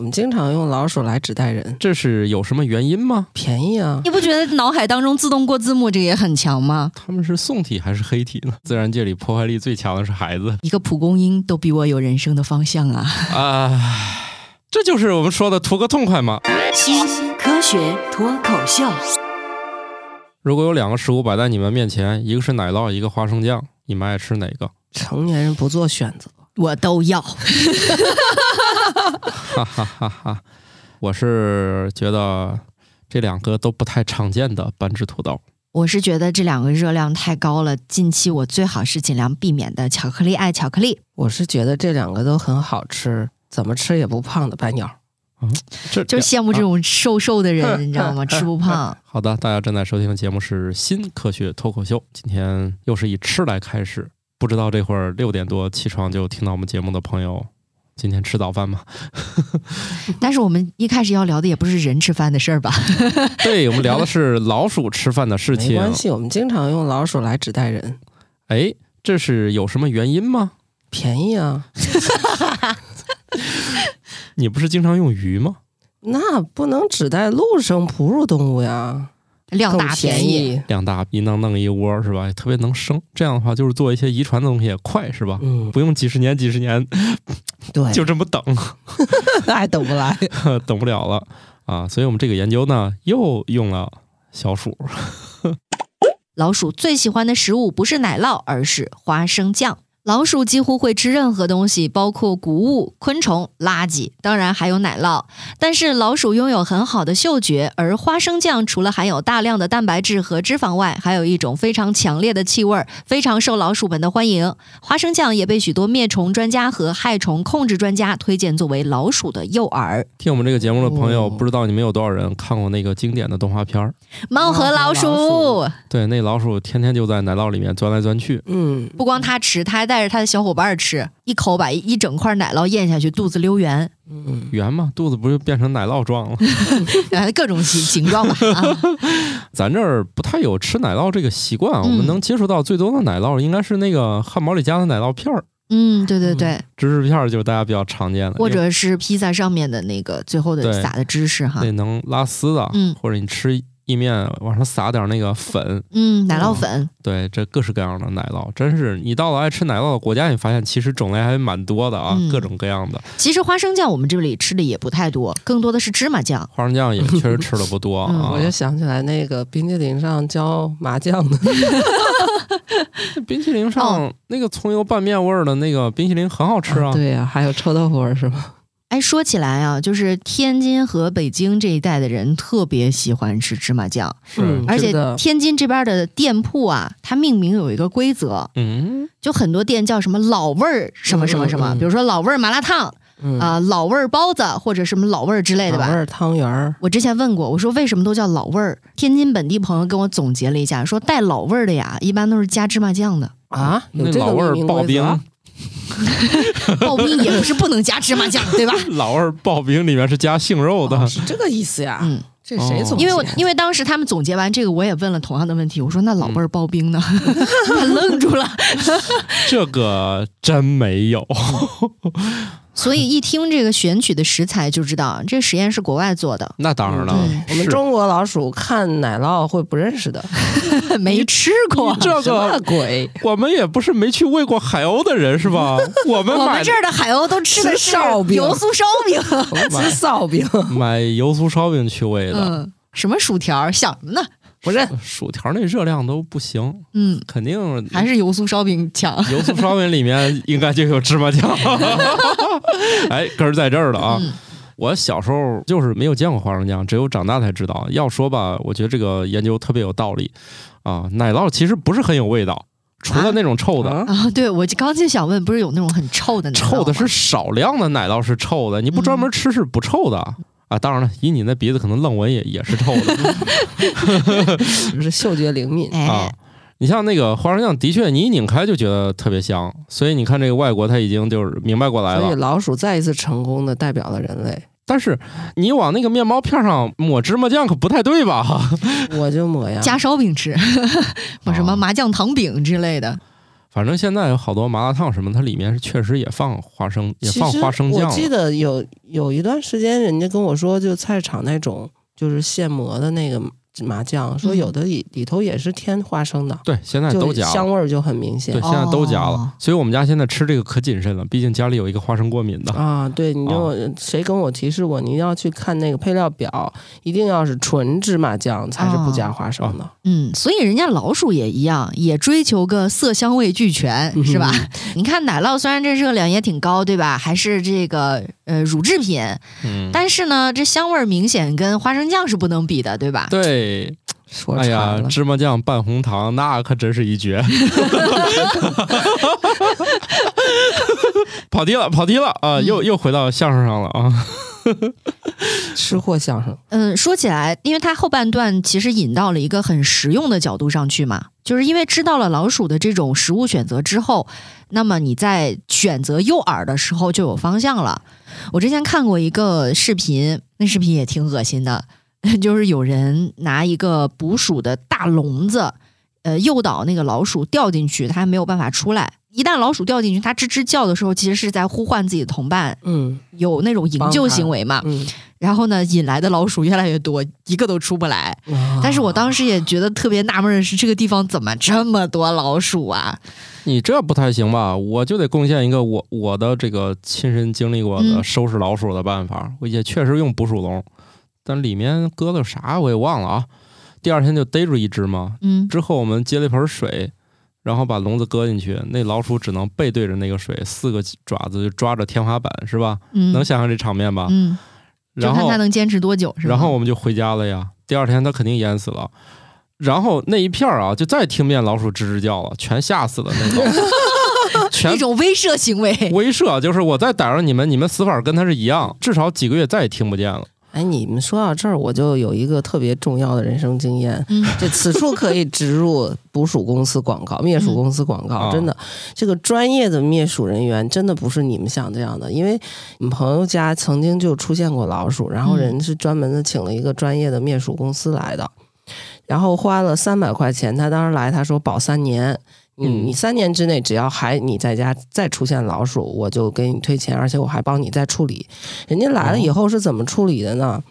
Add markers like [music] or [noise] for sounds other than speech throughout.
我们经常用老鼠来指代人，这是有什么原因吗？便宜啊！你不觉得脑海当中自动过字幕这个也很强吗？他们是宋体还是黑体呢？自然界里破坏力最强的是孩子一个蒲公英都比我有人生的方向啊！啊，这就是我们说的图个痛快嘛。新科学脱口秀，如果有两个食物摆在你们面前，一个是奶酪，一个花生酱，你们爱吃哪个？成年人不做选择，我都要。哈哈哈哈！[laughs] 我是觉得这两个都不太常见的半只土豆。我是觉得这两个热量太高了，近期我最好是尽量避免的。巧克力爱巧克力，我是觉得这两个都很好吃，怎么吃也不胖的白鸟。这就羡慕这种瘦瘦的人，[laughs] 你知道吗？吃不胖。好的，大家正在收听的节目是《新科学脱口秀》，今天又是以吃来开始。不知道这会儿六点多起床就听到我们节目的朋友，今天吃早饭吗？[laughs] 但是我们一开始要聊的也不是人吃饭的事儿吧？[laughs] 对，我们聊的是老鼠吃饭的事情。没关系，我们经常用老鼠来指代人，哎，这是有什么原因吗？便宜啊！[laughs] 你不是经常用鱼吗？那不能指代陆生哺乳动物呀，量大便宜。量大一弄弄一窝是吧？特别能生。这样的话，就是做一些遗传的东西也快是吧？嗯，不用几十年几十年 [laughs] 对，[laughs] 就这么等，[laughs] 还等不来。等不了了啊！所以我们这个研究呢，又用了小鼠。老鼠最喜欢的食物不是奶酪，而是花生酱。老鼠几乎会吃任何东西，包括谷物、昆虫、垃圾，当然还有奶酪。但是老鼠拥有很好的嗅觉，而花生酱除了含有大量的蛋白质和脂肪外，还有一种非常强烈的气味，非常受老鼠们的欢迎。花生酱也被许多灭虫专家和害虫控制专家推荐作为老鼠的诱饵。听我们这个节目的朋友，哦不知道你们有多少人看过那个经典的动画片？猫和老鼠，对，那老鼠天天就在奶酪里面钻来钻去。嗯，不光它吃，它还带着他的小伙伴儿吃，一口把一整块奶酪咽下去，肚子溜圆。嗯，圆嘛，肚子不就变成奶酪状了？[laughs] 呃，各种形形状吧啊，[laughs] 咱这儿不太有吃奶酪这个习惯啊，我嗯们能接触到最多的奶酪应该是那个汉堡里加的奶酪片儿，嗯，对对对，芝士片儿就是大家比较常见的，或者是披萨上面的那个最后的撒的芝士哈那，能拉丝的，嗯或者你吃意面往上撒点那个粉，嗯，奶酪粉，对，这各式各样的奶酪，真是你到了爱吃奶酪的国家，你发现其实种类还蛮多的啊，嗯各种各样的。其实花生酱我们这里吃的也不太多，更多的是芝麻酱。花生酱也确实吃的不多 [laughs] 嗯啊。我就想起来那个冰淇淋上浇麻酱的，[laughs] 这 [laughs] 冰淇淋上那个葱油拌面味儿的那个冰淇淋很好吃啊。对呀、还有臭豆腐味儿是吧？哎，说起来啊，就是天津和北京这一带的人特别喜欢吃芝麻酱，是嗯而且天津这边的店铺啊，它命名有一个规则，嗯，就很多店叫什么老味儿什么什么什么，嗯嗯嗯比如说老味儿麻辣烫嗯，啊、老味儿包子或者什么老味儿之类的吧。老味儿汤圆儿，我之前问过，我说为什么都叫老味儿？天津本地朋友跟我总结了一下，说带老味儿的呀，一般都是加芝麻酱的。啊，有这个老味儿 [laughs] 刨冰也不是不能加芝麻酱，对吧？[laughs] 老味儿刨冰里面是加杏肉的。哦是这个意思呀？嗯，这谁哦总结？因为我因为当时他们总结完这个，我也问了同样的问题，我说那老辈儿刨冰呢？[laughs] 他愣住了。这个真没有。所以一听这个选取的食材就知道，这实验是国外做的，那当然了嗯，我们中国老鼠看奶酪会不认识的，[laughs] 没吃过。这什么个鬼？我们也不是没去喂过海鸥的人是吧？[laughs] 我们买我们这儿的海鸥都吃的烧饼油酥烧饼，[laughs] 吃烧饼，买油酥烧饼去喂的，嗯，什么薯条，想什么呢？不是薯条那热量都不行，嗯，肯定还是油酥烧饼强。油酥烧饼里面应该就有芝麻酱。[laughs] 哎，根儿在这儿了啊！嗯我小时候就是没有见过花生酱，只有长大才知道。要说吧，我觉得这个研究特别有道理啊。奶酪其实不是很有味道，除了那种臭的，啊啊，对，我刚就想问，不是有那种很臭的奶酪臭的是少量的奶酪是臭的，你不专门吃是不臭的。啊，当然了，以你那鼻子，可能愣闻也也是臭的 [laughs] 不是嗅觉灵敏，哎啊。你像那个花生酱，的确你一拧开就觉得特别香，所以你看这个外国他已经就是明白过来了。所以老鼠再一次成功的代表了人类。但是你往那个面包片上抹芝麻酱可不太对吧？[laughs] 我就抹呀，加烧饼吃，[laughs] 抹什么哦麻酱糖饼之类的。反正现在有好多麻辣烫什么，它里面是确实也放花生，也放花生酱。我记得有有一段时间，人家跟我说，就菜市场那种就是现磨的那个麻酱，说有的里里头也是添花生的，对，现在就都加了。香味儿就很明显对，现在都加了，哦所以我们家现在吃这个可谨慎了，毕竟家里有一个花生过敏的。啊。对，你就、哦谁跟我提示过，你要去看那个配料表，一定要是纯芝麻酱才是不加花生的。嗯，所以人家老鼠也一样，也追求个色香味俱全，是吧？你看奶酪虽然这热量也挺高，对吧？还是这个呃乳制品，嗯，但是呢，这香味儿明显跟花生酱是不能比的，对吧？对，说哎呀，芝麻酱拌红糖，那可真是一绝。[laughs] 跑题了，跑题了啊！又又回到相声上了啊！[laughs] 吃货相声。嗯，说起来，因为它后半段其实引到了一个很实用的角度上去嘛，就是因为知道了老鼠的这种食物选择之后，那么你在选择诱饵的时候就有方向了。我之前看过一个视频，那视频也挺恶心的，[laughs] 就是有人拿一个捕鼠的大笼子，呃，诱导那个老鼠掉进去，它还没有办法出来。一旦老鼠掉进去，它吱吱叫的时候，其实是在呼唤自己的同伴，嗯有那种营救行为嘛。嗯，然后呢，引来的老鼠越来越多，一个都出不来。但是我当时也觉得特别纳闷的是，这个地方怎么这么多老鼠啊？你这不太行吧？我就得贡献一个我我的这个亲身经历过的嗯收拾老鼠的办法。我也确实用捕鼠笼，但里面搁的啥我也忘了啊。第二天就逮住一只嘛，嗯，之后我们接了一盆水，然后把笼子搁进去，那老鼠只能背对着那个水，四个爪子就抓着天花板，是吧？嗯能想象这场面吧？嗯，然后它能坚持多久是吧？然后我们就回家了呀。第二天它肯定淹死了。然后那一片儿啊，就再听不见老鼠吱吱叫了，全吓死了那种，[laughs] 全一种威慑行为。威慑，就是我再逮着你们，你们死法跟他是一样，至少几个月再也听不见了。哎，你们说到这儿，我就有一个特别重要的人生经验。嗯这此处可以植入捕鼠公司广告、灭鼠公司广告。嗯真的，这个专业的灭鼠人员真的不是你们想这样的。因为你们朋友家曾经就出现过老鼠，然后嗯人是专门的请了一个专业的灭鼠公司来的，然后花了三百块钱。他当时来，他说保三年。你嗯你三年之内，只要还你在家再出现老鼠，我就给你退钱，而且我还帮你再处理。人家来了以后是怎么处理的呢？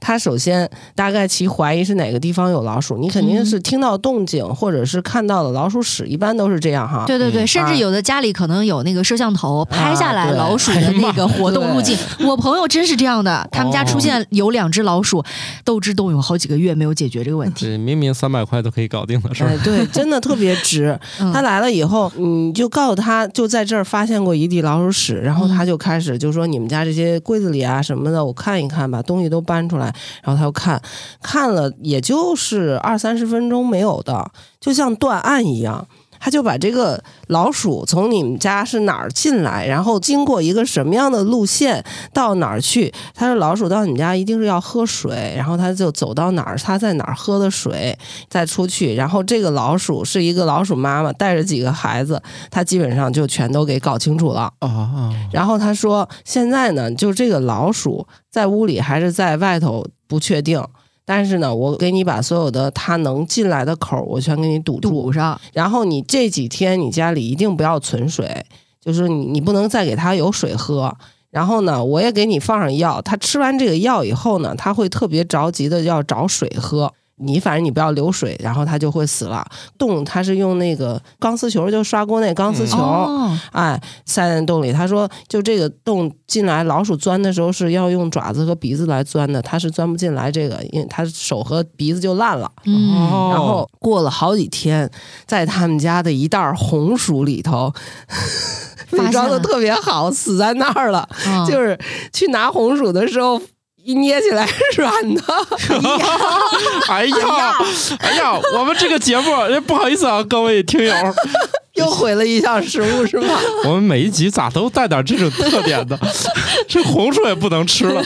他首先大概其怀疑是哪个地方有老鼠，你肯定是听到动静，或者是看到了老鼠屎，一般都是这样哈。对对对，嗯甚至有的家里可能有那个摄像头拍下来老鼠的那个活动路径。[laughs] 我朋友真是这样的，他们家出现有两只老鼠，斗智斗勇好几个月没有解决这个问题。这明明三百块都可以搞定的事儿哎，，对，真的特别值。[laughs] 嗯他来了以后，你就告诉他，就在这儿发现过一地老鼠屎，然后他就开始就说你们家这些柜子里啊什么的，我看一看，吧东西都搬出来，然后他又看，看了也就是二三十分钟没有的，就像断案一样。他就把这个老鼠从你们家是哪儿进来，然后经过一个什么样的路线到哪儿去。他说老鼠到你们家一定是要喝水，然后他就走到哪儿，他在哪儿喝的水，再出去。然后这个老鼠是一个老鼠妈妈带着几个孩子，他基本上就全都给搞清楚了。啊，然后他说，现在呢，就这个老鼠在屋里还是在外头不确定。但是呢，我给你把所有的它能进来的口儿，我全给你堵住。堵上，然后你这几天你家里一定不要存水，就是你你不能再给它有水喝。然后呢，我也给你放上药，它吃完这个药以后呢，它会特别着急的要找水喝。你反正你不要流水，然后它就会死了。洞它是用那个钢丝球，就刷锅那钢丝球，哦，哎，塞在洞里。他说，就这个洞进来，老鼠钻的时候是要用爪子和鼻子来钻的，它是钻不进来这个，因为它手和鼻子就烂了。然后过了好几天，在他们家的一袋红薯里头，[laughs] 伪装的特别好，死在那儿了。嗯就是去拿红薯的时候，一捏起来 [laughs] 软的。[laughs] 哎呀，哎呀，我们这个节目，不好意思啊，各位听友，[laughs] 又毁了一项食物是吗？[laughs] 我们每一集咋都带点这种特点的？[laughs] 这红薯也不能吃了。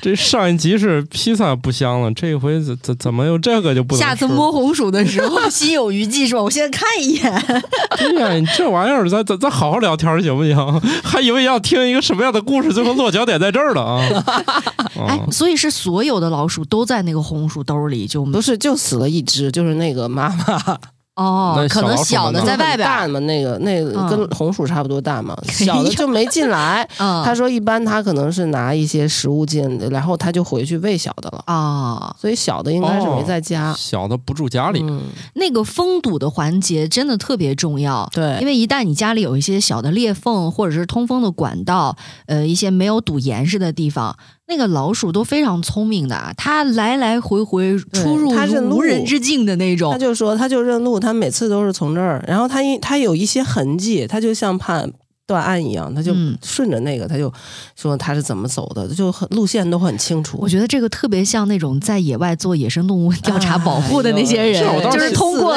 这上一集是披萨不香了，这回怎怎怎么又这个就不能吃了？下次摸红薯的时候心有余悸是吧？我现在看一眼。对呀，你这玩意儿，咱咱咱好好聊天行不行？还以为要听一个什么样的故事，最后落脚点在这儿了啊！哎啊，所以是所有的老鼠都在那个红薯兜里，就不是，就死了一只，就是那个妈妈。哦可能小的在外边儿，大嘛，那个那跟红薯差不多大嘛，[laughs] 小的就没进来。[laughs] 嗯，他说一般他可能是拿一些食物进，然后他就回去喂小的了，啊，所以小的应该是没在家。小的不住家里，嗯，那个封堵的环节真的特别重要。对，因为一旦你家里有一些小的裂缝，或者是通风的管道，呃，一些没有堵严实的地方，那个老鼠都非常聪明的啊，它来来回回出入无人之境的那他种。就说他就认路，他每次都是从这儿，然后他一他有一些痕迹，他就像判断案一样，他就嗯顺着那个，他就说他是怎么走的，就很路线都很清楚。我觉得这个特别像那种在野外做野生动物调查保护的那些人，就是通过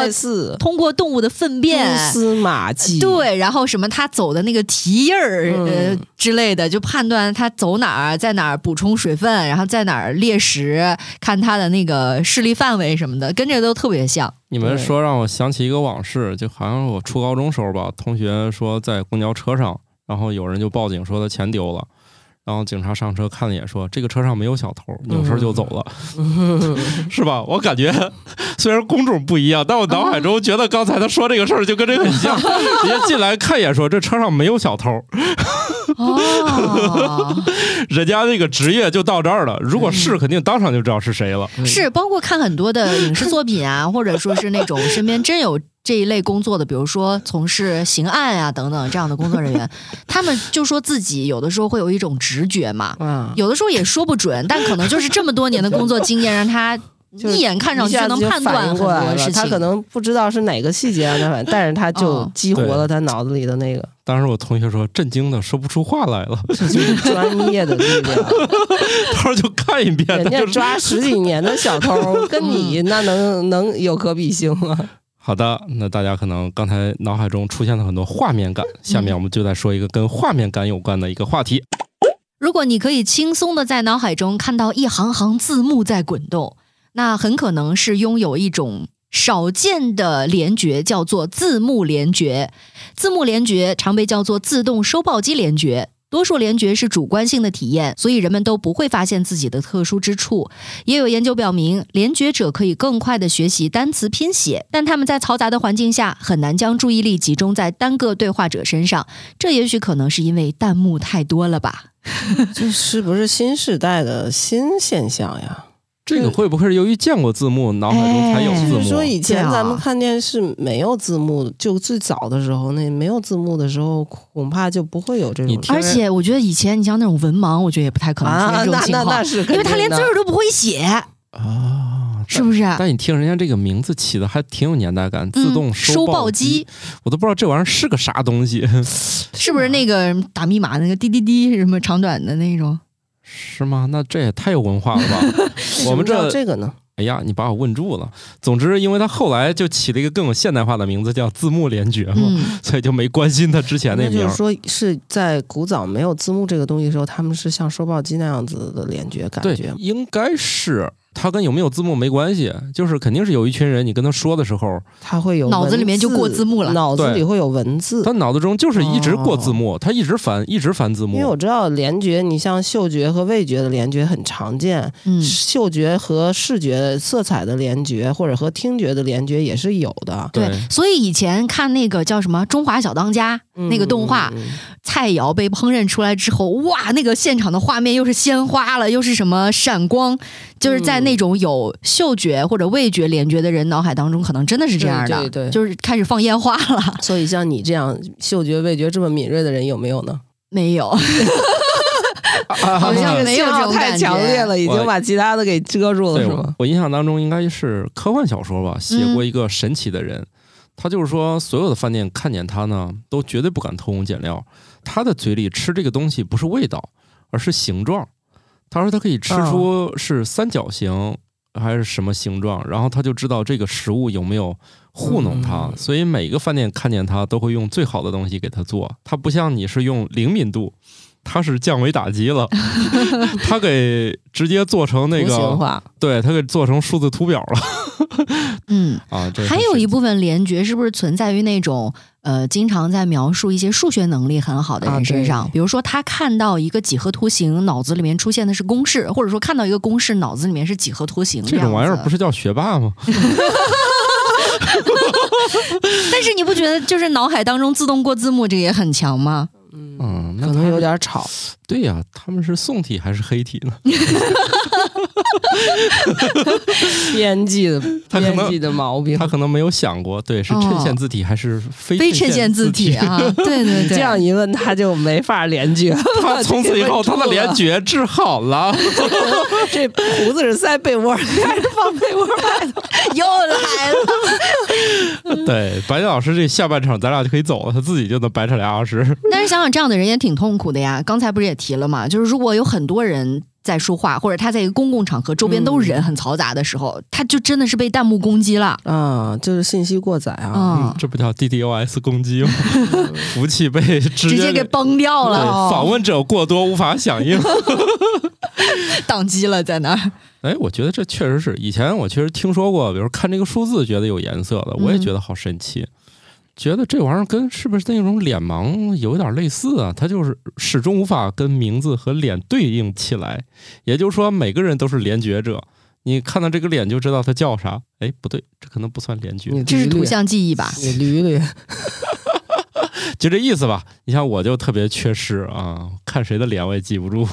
通过动物的粪便蛛。丝马迹，对，然后什么他走的那个蹄印儿、呃嗯之类的，就判断他走哪儿，在哪儿补充水分，然后在哪儿猎食，看他的那个视力范围什么的，跟这个都特别像。你们说让我想起一个往事，就好像我初高中时候吧，同学说在公交车上，然后有人就报警说他钱丢了，然后警察上车看了一眼，说这个车上没有小偷，扭身就走了，[laughs] 是吧？我感觉虽然工种不一样，但我脑海中觉得刚才他说这个事儿就跟这个很像。[laughs] 人家进来看一眼说这车上没有小偷，哦，[laughs] 人家那个职业就到这儿了。如果是，肯定当场就知道是谁了。是包括看很多的影视作品啊，[laughs] 或者说是那种身边真有这一类工作的，比如说从事刑案啊等等这样的工作人员，[laughs] 他们就说自己有的时候会有一种直觉嘛，嗯，有的时候也说不准，但可能就是这么多年的工作经验让他一眼看上就能判断很过来了多事情。他可能不知道是哪个细节让他反，但是他就嗯激活了他脑子里的那个，当时我同学说震惊的说不出话来了，这就是专业的力量。[laughs] 当时就看一遍，人家抓十几年的小偷，[laughs] 跟你那能能有可比性吗？好的，那大家可能刚才脑海中出现了很多画面感，下面我们就再说一个跟画面感有关的一个话题。如果你可以轻松的在脑海中看到一行行字幕在滚动，那很可能是拥有一种少见的联觉，叫做字幕联觉。字幕联觉常被叫做自动收报机联觉。多数联觉是主观性的体验，所以人们都不会发现自己的特殊之处。也有研究表明，联觉者可以更快地学习单词拼写，但他们在嘈杂的环境下很难将注意力集中在单个对话者身上。这也许可能是因为弹幕太多了吧。[laughs] 这是不是新时代的新现象呀？这个会不会是由于见过字幕，脑海中才有字幕？就是说以前咱们看电视没有字幕，就最早的时候那没有字幕的时候，恐怕就不会有这种而且我觉得以前你像那种文盲，我觉得也不太可能 [laughs] 出啊，现这种那那情况，那是因为他连字儿都不会写，啊，是不是？但你听人家这个名字起的还挺有年代感，自动嗯收报报机，我都不知道这玩意儿是个啥东西，[laughs] 是不是那个打密码那个滴滴滴什么长短的那种？是吗？那这也太有文化了吧！[laughs] 我们这，这个呢？哎呀，你把我问住了。总之，因为他后来就起了一个更有现代化的名字，叫字幕联觉嘛，嗯，所以就没关心他之前那名那就是。说是在古早没有字幕这个东西的时候，他们是像收报机那样子的联觉感觉，吗。应该是他跟有没有字幕没关系，就是肯定是有一群人，你跟他说的时候，他会有脑子里面就过字幕了脑子对里会有文字他。脑子中就是一直过字幕，他一直翻，一直翻字幕。因为我知道联觉，你像嗅觉和味觉的联觉很常见，嗯嗅觉和视觉色彩的联觉，或者和听觉的联觉也是有的。对，所以以前看那个叫什么《中华小当家》那个动画，菜肴被烹饪出来之后，哇，那个现场的画面又是鲜花了，又是什么闪光，就是在那种有嗅觉或者味觉联觉的人脑海当中，可能真的是这样的，对对对就是开始放烟花了。所以像你这样嗅觉、味觉这么敏锐的人有没有呢？[laughs] 没有，[laughs] 好像没有信号太这种感觉强烈了，已经把其他的给遮住了，是吗？我印象当中应该是科幻小说吧，写嗯过一个神奇的人，他就是说所有的饭店看见他呢，都绝对不敢偷工减料。他的嘴里吃这个东西不是味道，而是形状。他说他可以吃出是三角形还是什么形状，然后他就知道这个食物有没有糊弄他。嗯所以每个饭店看见他都会用最好的东西给他做。他不像你是用灵敏度。他是降维打击了，[laughs] 他给直接做成那个，对他给做成数字图表了 [laughs] 嗯。啊！还有一部分联觉是不是存在于那种呃，经常在描述一些数学能力很好的啊人身上？对比如说，他看到一个几何图形，脑子里面出现的是公式，或者说看到一个公式，脑子里面是几何图形。这种玩意儿不是？是叫学霸吗？[laughs] 但是你不觉得就是脑海当中自动过字幕这个也很强吗？嗯，那可能有点吵。对呀、他们是宋体还是黑体呢？[laughs] [laughs] 编辑的 [laughs] 他可能编辑的毛病他。可能没有想过，对，是衬线字体还是非非衬线字字体啊，[laughs] 对对对，这样一问，他就没法联觉了。他从此以后他的联觉，觉治好了。这胡子是塞被窝里还是放被窝外头？又来了。对，白岩老师这下半场咱俩就可以走了，他自己就能白扯俩小时。但是想想这样的人也挺痛苦的呀。刚才不是也提了嘛，就是如果有很多人在说话，或者他在一个公共场合周边都是人很嘈杂的时候，他就真的是被弹幕攻击了。啊，就是信息过载啊。嗯，这不叫 DDoS 攻击吗？[laughs] 服务器被直直接给崩掉对了，哦访问者过多无法响应。[laughs] 宕机了在那儿。哎，我觉得这确实是以前我确实听说过，比如看这个数字觉得有颜色的，我也嗯觉得好神奇。觉得这玩意儿跟是不是那种脸盲有点类似啊？它就是始终无法跟名字和脸对应起来，也就是说每个人都是联觉者，你看到这个脸就知道他叫啥。[laughs] 哎，不对，这可能不算联觉，这是图像记忆吧？你捋捋。就这意思吧。你像我就特别缺失啊，看谁的脸我也记不住。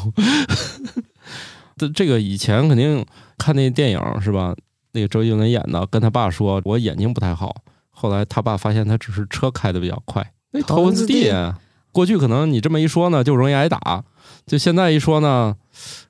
这 [laughs] 这个以前肯定看那电影是吧？那个周杰伦演的，跟他爸说我眼睛不太好。后来他爸发现他只是车开的比较快，那头文字 D 啊。过去可能你这么一说呢，就容易挨打。就现在一说呢，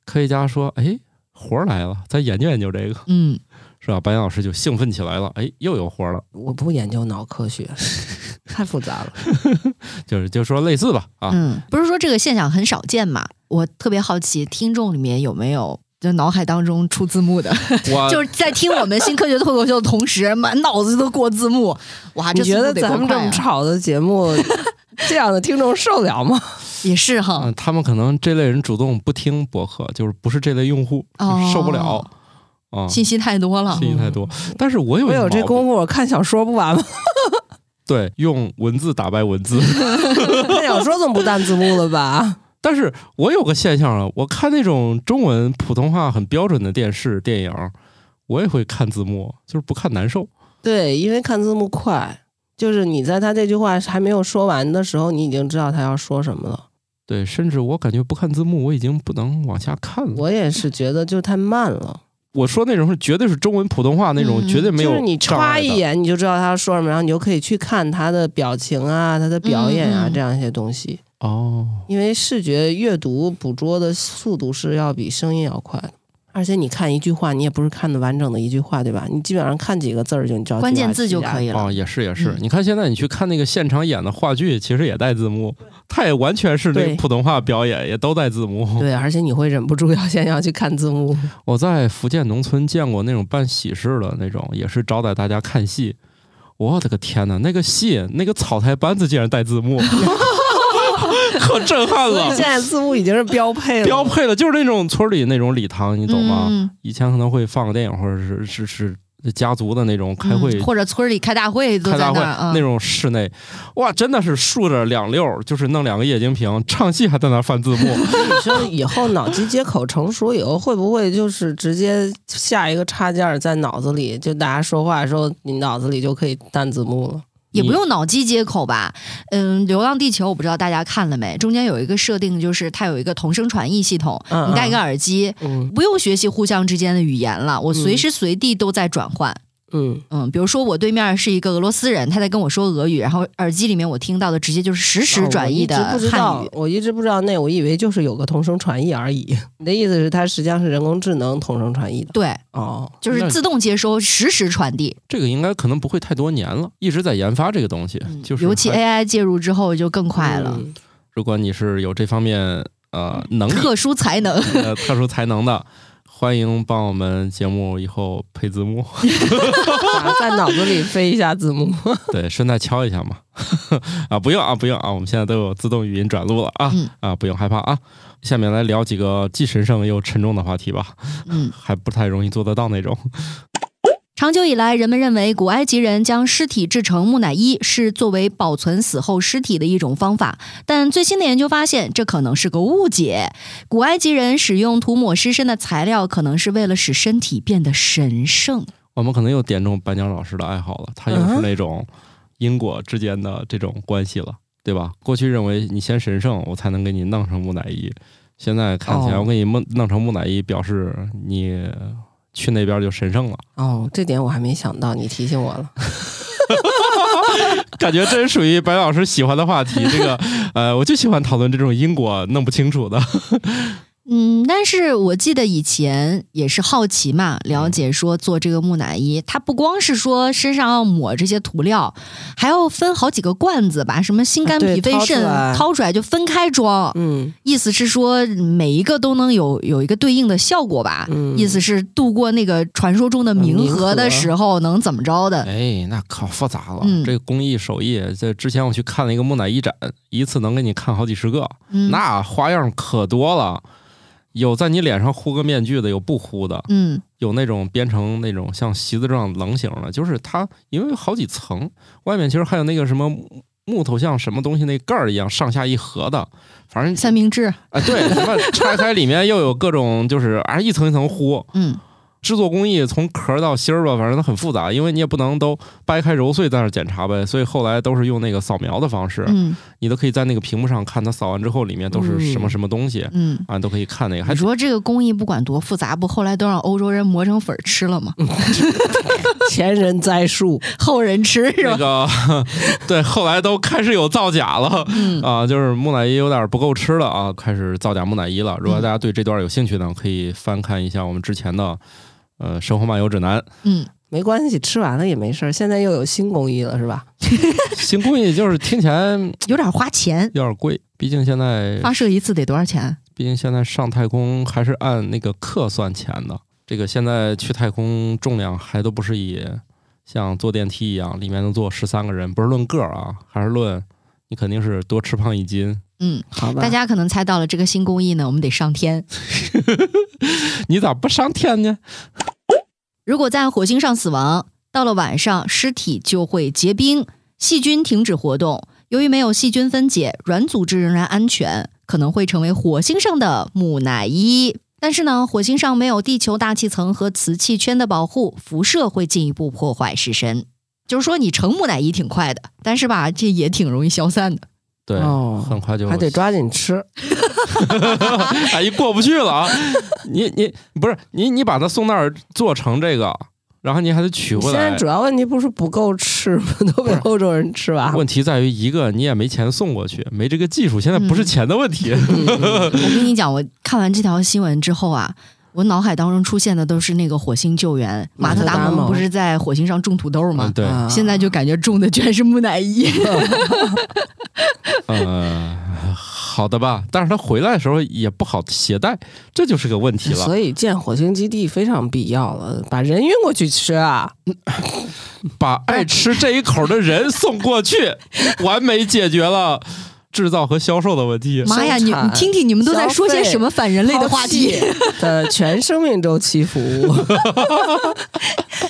科学家说，哎，活儿来了，咱研究研究这个，嗯，是吧？白岩老师就兴奋起来了，哎，又有活儿了，我不研究脑科学，[laughs] 太复杂了。[laughs] 就是就说类似吧，啊，嗯，不是说这个现象很少见嘛？我特别好奇，听众里面有没有就脑海当中出字幕的，[laughs] 就是在听我们新科学脱口秀的同时，[laughs] 满脑子都过字幕。哇，你觉得得咱们这！么吵的节目，[laughs] 这样的听众受了吗？也是哈嗯，，他们可能这类人主动不听博客，就是不是这类用户，哦受不了啊，信息太多了。信息太多。但是我有我有这功夫，我看小说不完吗？对，用文字打败文字。看小说总不弹字幕了吧？但是我有个现象啊，我看那种中文普通话很标准的电视电影，我也会看字幕，就是不看难受。对，因为看字幕快，就是你在他这句话还没有说完的时候，你已经知道他要说什么了。对，甚至我感觉不看字幕，我已经不能往下看了。我也是觉得就太慢了，我说那种是绝对是中文普通话那种，嗯绝对没有就是你障碍的歘一眼你就知道他说什么，然后你就可以去看他的表情啊、他的表演啊、这样一些东西。哦。因为视觉阅读捕捉的速度是要比声音要快的，而且你看一句话，你也不是看的完整的一句话，对吧？你基本上看几个字儿就你知道关键字就可以。了。哦，也是也是，嗯你看现在你去看那个现场演的话剧，其实也带字幕，它也完全是那个普通话表演，也都带字幕。对，而且你会忍不住要 [laughs] 先要去看字幕。我在福建农村见过那种办喜事的那种，也是招待大家看戏。我的个天呐，那个戏那个草台班子竟然带字幕，[laughs] [laughs] 可震撼了现！在字幕已经是标配了，标配了，就是那种村里那种礼堂，你懂吗？嗯以前可能会放个电影，或者是是是家族的那种开会嗯或者村里开大会开大会在那。种室内，哇，真的是竖着两溜儿，就是弄两个液晶屏，唱戏还在那儿翻字幕。[laughs] 你说以后脑机接口成熟以后，会不会就是直接下一个插件儿在脑子里，就大家说话的时候，你脑子里就可以弹字幕了？也不用脑机接口吧？嗯，《流浪地球》我不知道大家看了没？中间有一个设定，就是它有一个同声传译系统，嗯你戴一个耳机，嗯不用学习互相之间的语言了，我随时随地都在转换。嗯，嗯嗯，比如说我对面是一个俄罗斯人，他在跟我说俄语，然后耳机里面我听到的直接就是实时转译的哦我一直不知汉道语。，我一直不知道那，我以为就是有个同声传译而已。你的意思是它实际上是人工智能同声传译的？对，哦，就是自动接收，实时传递。这个应该可能不会太多年了，一直在研发这个东西。嗯 [laughs] 就是尤其 AI 介入之后就更快了，嗯如果你是有这方面呃能力、特殊才能。呃特殊才能的，欢迎帮我们节目以后配字幕。[laughs] 啊在脑子里飞一下字幕。[laughs] 对，顺带敲一下嘛。[laughs] 啊，不用啊，不用啊，我们现在都有自动语音转录了啊、嗯啊，不用害怕啊。下面来聊几个既神圣又沉重的话题吧，嗯，还不太容易做得到那种。长久以来，人们认为古埃及人将尸体制成木乃伊是作为保存死后尸体的一种方法，但最新的研究发现，这可能是个误解。古埃及人使用涂抹尸身的材料，可能是为了使身体变得神圣。我们可能又点中白鸟老师的爱好了，他又是嗯那种因果之间的这种关系了，对吧？过去认为你先神圣，我才能给你弄成木乃伊，现在看起来哦我给你弄弄成木乃伊，表示你去那边就神圣了。哦，这点我还没想到，你提醒我了。[laughs] 感觉真属于白老师喜欢的话题。这个，呃，我就喜欢讨论这种因果弄不清楚的。嗯，但是我记得以前也是好奇嘛，了解说做这个木乃伊，它不光是说身上要抹这些涂料，还要分好几个罐子，把什么心肝脾肺肾掏出来掏出来就分开装。嗯意思是说每一个都能有有一个对应的效果吧？嗯意思是度过那个传说中的冥冥河的时候能怎么着的？哎，那可复杂了。嗯这个工艺手艺，这之前我去看了一个木乃伊展，一次能给你看好几十个，嗯，那花样可多了。有在你脸上糊个面具的，有不糊的，嗯。有那种编成那种像席子状棱形的，就是它因为有好几层，外面其实还有那个什么木木头像什么东西那盖儿一样上下一合的，反正三明治，哎对，什么拆开里面又有各种就是啊一层一层糊，嗯制作工艺从壳到芯儿吧，反正都很复杂，因为你也不能都掰开揉碎在那儿检查呗，所以后来都是用那个扫描的方式，嗯你都可以在那个屏幕上看它扫完之后里面都是什么什么东西、嗯。啊，都可以看那个，还你说这个工艺不管多复杂，不后来都让欧洲人磨成粉儿吃了吗？[laughs] 前人栽树，后人吃是那吧？个 [laughs] 对，后来都开始有造假了。嗯啊，就是木乃伊有点不够吃了啊，开始造假木乃伊了。如果大家对这段有兴趣呢，可以翻看一下我们之前的呃《生活漫游指南》。嗯，没关系，吃完了也没事儿。现在又有新工艺了，是吧？[laughs] [laughs] 新工艺就是听起来有点花钱，有点贵，毕竟现在发射一次得多少钱？毕竟现在上太空还是按那个克算钱的。这个现在去太空重量还都不是以像坐电梯一样，里面能坐十三个人，不是论个儿啊，还是论你肯定是多吃胖一斤。嗯，好吧，大家可能猜到了，这个新工艺呢，我们得上天。[laughs] 你咋不上天呢？如果在火星上死亡，到了晚上，尸体就会结冰，细菌停止活动。由于没有细菌分解，软组织仍然安全，可能会成为火星上的木乃伊。但是呢，火星上没有地球大气层和磁气圈的保护，辐射会进一步破坏尸身。就是说，你成木乃伊挺快的，但是吧，这也挺容易消散的。对，哦很快就还得抓紧吃。[laughs] 哎，一过不去了啊！你你不是你你把它送那儿做成这个，然后你还得取回来现在主。要问题不是不够吃吗？都被欧洲人吃完了。问题在于一个你也没钱送过去，没这个技术，现在不是钱的问题。我跟你讲，我看完这条新闻之后啊，我脑海当中出现的都是那个火星救援，马特达蒙不是在火星上种土豆吗嗯，？对，啊现在就感觉种的全是木乃伊。[laughs] 呃，好的吧，但是他回来的时候也不好携带，这就是个问题了。所以建火星基地非常必要了，把人运过去吃啊！[laughs] 把爱吃这一口的人送过去，完美解决了制造和销售的问题。妈呀，你你听听，你们都在说些什么反人类的话题？的全生命周期服务。[laughs]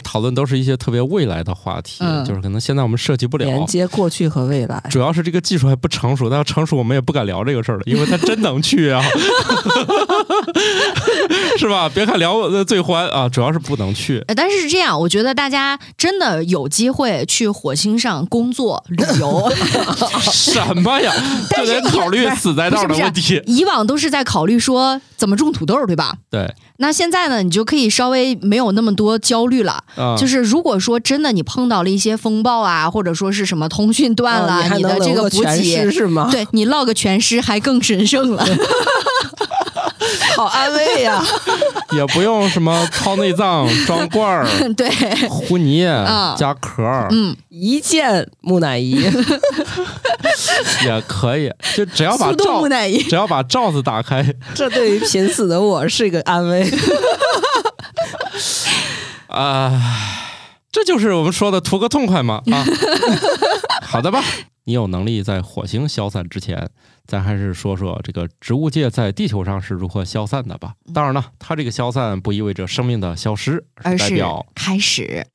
讨论都是一些特别未来的话题，嗯就是可能现在我们涉及不了。连接过去和未来。主要是这个技术还不成熟，但要成熟我们也不敢聊这个事儿了，因为它真能去啊，[laughs] [laughs] 是吧？别看聊的最欢啊，主要是不能去。呃但是是这样，我觉得大家真的有机会去火星上工作旅游，[laughs] 什么呀？[laughs] 但就得考虑死在那儿的问题。以往都是在考虑说怎么种土豆，对吧？对，那现在呢，你就可以稍微没有那么多焦虑了。啊，就是如果说真的你碰到了一些风暴啊，或者说是什么通讯断了，你的这个补给，是吗？对你落个全尸还更神圣了。[laughs] 好安慰呀！[laughs] 也不用什么掏内脏、装罐儿、[laughs] 对，糊泥、啊加壳儿，嗯，一键木乃伊，也可以，就只要把罩木乃伊。只要把罩子打开，这对于濒死的我是一个安慰。啊、这就是我们说的图个痛快嘛啊！好的吧，你有能力在火星消散之前，咱还是说说这个植物界在地球上是如何消散的吧。当然了，它这个消散不意味着生命的消失，而是代表开始。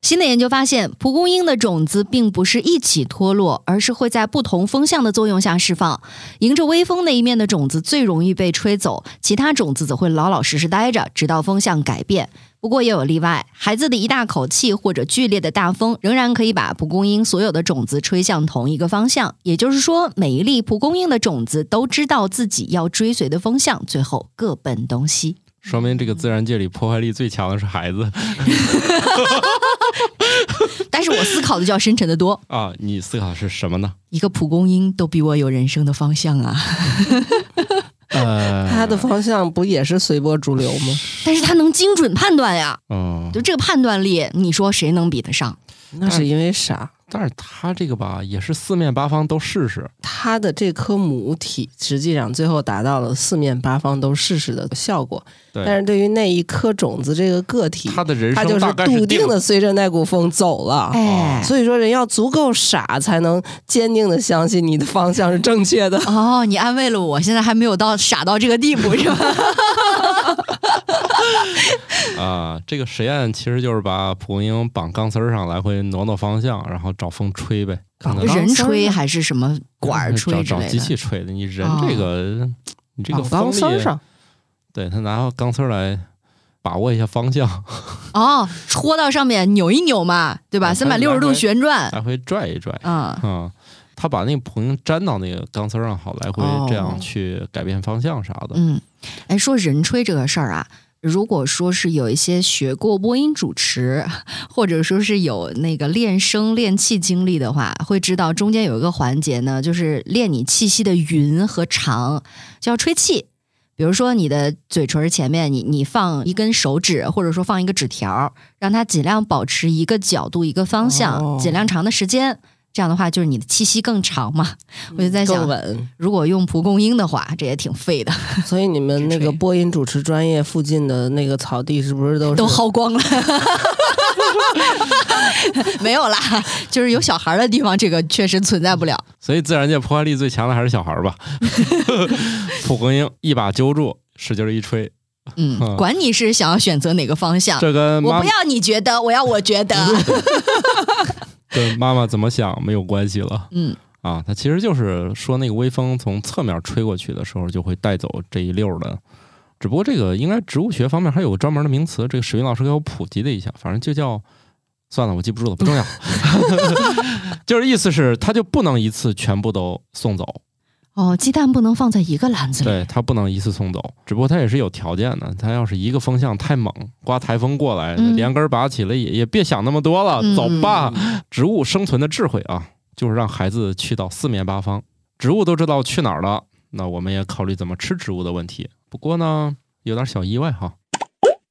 新的研究发现，蒲公英的种子并不是一起脱落，而是会在不同风向的作用下释放。迎着微风那一面的种子最容易被吹走，其他种子则会老老实实待着，直到风向改变。不过也有例外，孩子的一大口气或者剧烈的大风，仍然可以把蒲公英所有的种子吹向同一个方向。也就是说，每一粒蒲公英的种子都知道自己要追随的风向，最后各奔东西。说明这个自然界里破坏力最强的是孩子 [laughs] 但是我思考的就要深沉的多。啊！你思考的是什么呢？一个蒲公英都比我有人生的方向啊！呃，它的方向不也是随波逐流吗？但是他能精准判断呀，嗯，就这个判断力，你说谁能比得上？那是因为啥？但是他这个吧，也是四面八方都试试。他的这颗母体实际上最后达到了四面八方都试试的效果，对但是对于那一颗种子这个个体，他的人他就是生大概笃定定的随着那股风走了。哎，所以说，人要足够傻，才能坚定的相信你的方向是正确的。哦，你安慰了我，现在还没有到傻到这个地步，是吧？[laughs] 啊，这个实验其实就是把蒲公英绑钢丝儿上，来回挪挪方向，然后找风吹呗。绑人吹还是什么管儿吹找找机？器吹的。你人哦这个，你这个绑钢风力，丝上，对他拿钢丝儿来把握一下方向，[laughs] 哦，戳到上面扭一扭嘛，对吧？啊三百六十度旋转，来回拽一拽。嗯，啊，他把那个蒲公英粘到那个钢丝上，好来回这样哦去改变方向啥的。嗯，哎，说人吹这个事儿啊，如果说是有一些学过播音主持，或者说是有那个练声练气经历的话，会知道中间有一个环节呢，就是练你气息的匀和长，就要吹气。比如说你的嘴唇前面，你你放一根手指，或者说放一个纸条，让它尽量保持一个角度、一个方向，哦尽量长的时间。这样的话，就是你的气息更长嘛。我就在想，稳。如果用蒲公英的话，这也挺费的，所以你们那个 [laughs] 播音主持专业附近的那个草地是不是都是都薅光了。[laughs] 没有啦，就是有小孩的地方，这个确实存在不了。所以自然界破坏力最强的还是小孩儿吧。[laughs] 蒲公英一把揪住，使劲儿一吹，嗯，嗯管你是想要选择哪个方向，这跟我不要你觉得，我要我觉得。跟妈妈怎么想没有关系了嗯，啊。它其实就是说那个微风从侧面吹过去的时候，就会带走这一溜儿的。只不过这个应该植物学方面还有个专门的名词，这个史云老师给我普及了一下，反正就叫算了，我记不住了，不重要。[laughs] 就是意思是，它就不能一次全部都送走，哦，鸡蛋不能放在一个篮子里。对，它不能一次送走。只不过它也是有条件的，它要是一个风向太猛，刮台风过来，嗯连根拔起了也也别想那么多了，嗯走吧。植物生存的智慧啊，就是让孩子去到四面八方。植物都知道去哪儿了，那我们也考虑怎么吃植物的问题。不过呢，有点小意外哈。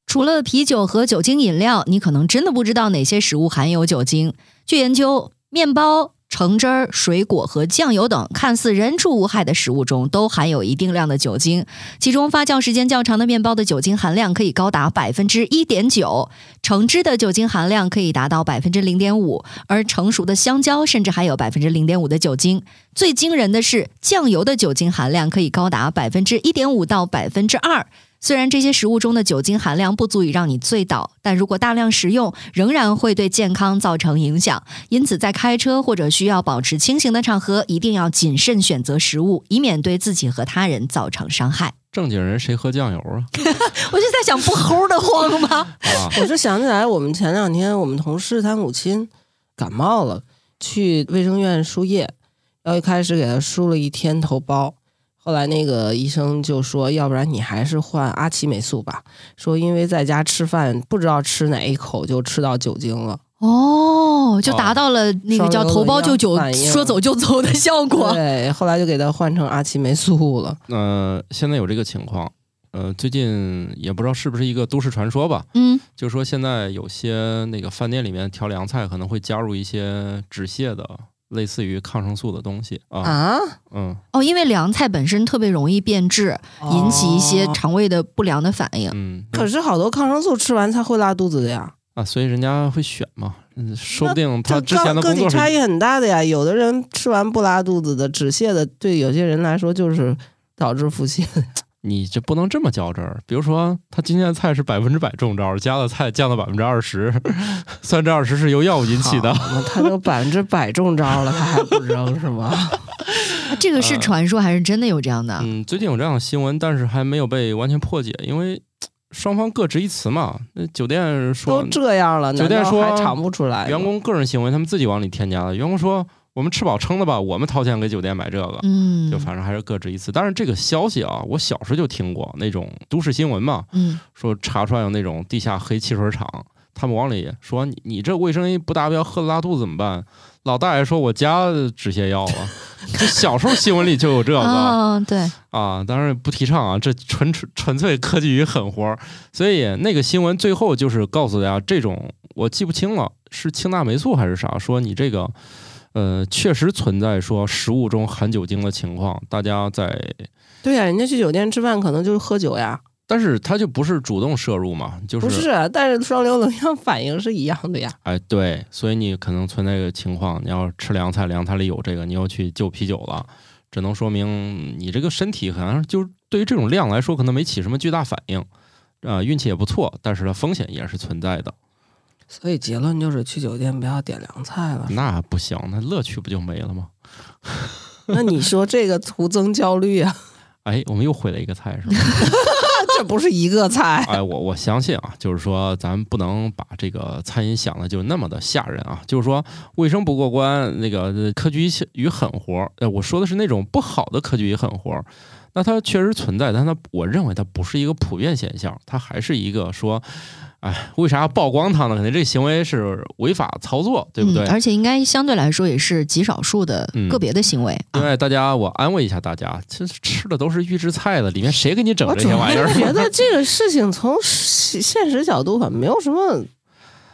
除了啤酒和酒精饮料，你可能真的不知道哪些食物含有酒精。据研究，面包、橙汁儿、水果和酱油等看似人畜无害的食物中，都含有一定量的酒精。其中，发酵时间较长的面包的酒精含量可以高达百分之一点九，橙汁的酒精含量可以达到百分之零点五，而成熟的香蕉甚至还有百分之零点五的酒精。最惊人的是，酱油的酒精含量可以高达百分之一点五到百分之二。虽然这些食物中的酒精含量不足以让你醉倒，但如果大量食用，仍然会对健康造成影响。因此，在开车或者需要保持清醒的场合，一定要谨慎选择食物，以免对自己和他人造成伤害。正经人谁喝酱油啊？[laughs] 我就在想，不齁的慌吗？[laughs] 啊，我就想起来，我们前两天我们同事他母亲感冒了，去卫生院输液，然后一开始给他输了一天头孢，后来那个医生就说，要不然你还是换阿奇霉素吧，说因为在家吃饭不知道吃哪一口就吃到酒精了。哦，就达到了那个叫头孢就酒说走就走的效果。对，后来就给他换成阿奇霉素了。呃，现在有这个情况，呃，最近也不知道是不是一个都市传说吧，嗯，就说现在有些那个饭店里面调凉菜可能会加入一些止泻的，类似于抗生素的东西啊，啊，嗯哦，因为凉菜本身特别容易变质，引起一些哦肠胃的不良的反应。嗯，可是好多抗生素吃完才会拉肚子的呀，啊，所以人家会选嘛，嗯，说不定他这之前的个体差异很大的呀。有的人吃完不拉肚子的，止泻的，对有些人来说就是导致腹泻的。你就不能这么较真儿。比如说，他今天的菜是百分之百中招，加了菜降到百分之二十，[laughs] 虽然这二十是由药物引起的。那他都百分之百中招了，他还不扔是吗？[laughs] 这个是传说还是真的有这样的？嗯，最近有这样的新闻，但是还没有被完全破解，因为双方各执一词嘛。那酒店说都这样了，酒店说还尝不出来？员工个人行为，他们自己往里添加的。员工说我们吃饱撑的吧，我们掏钱给酒店买这个。嗯，就反正还是各执一词，但是这个消息啊，我小时候就听过那种都市新闻嘛，嗯说查出来有那种地下黑汽水厂，他们往里说你你这卫生不达标，喝了拉肚子怎么办？老大爷说我家止泻药了，[laughs] 这小时候新闻里就有这个啊，对，啊，当然不提倡啊，这纯纯纯粹科技与狠活儿。所以那个新闻最后就是告诉大家，这种我记不清了，是氢钠霉素还是啥，说你这个呃确实存在说食物中含酒精的情况，大家在，对呀、人家去酒店吃饭可能就是喝酒呀，但是它就不是主动摄入嘛，就是不是啊，但是双硫能量反应是一样的呀。哎对，所以你可能存在一个情况，你要吃凉菜，凉菜里有这个，你又去就啤酒了。只能说明你这个身体好像就对于这种量来说，可能没起什么巨大反应，啊、运气也不错，但是它风险也是存在的。所以结论就是去酒店不要点凉菜了。那不行，那乐趣不就没了吗？[laughs] 那你说这个徒增焦虑啊？[laughs] 哎，我们又毁了一个菜是吧？[laughs] 这不是一个菜。哎，我我相信啊，就是说咱不能把这个餐饮想的就那么的吓人啊，就是说卫生不过关，那个呃科举与狠活儿，呃，我说的是那种不好的科举与狠活儿。那它确实存在，但它我认为它不是一个普遍现象，它还是一个说，哎，为啥要曝光他呢？肯定这行为是违法操作，对不对？嗯？而且应该相对来说也是极少数的嗯个别的行为。另外，大家我安慰一下大家，其实吃的都是预制菜的，里面谁给你整这些玩意儿？我觉得这个事情从现现实角度很没有什么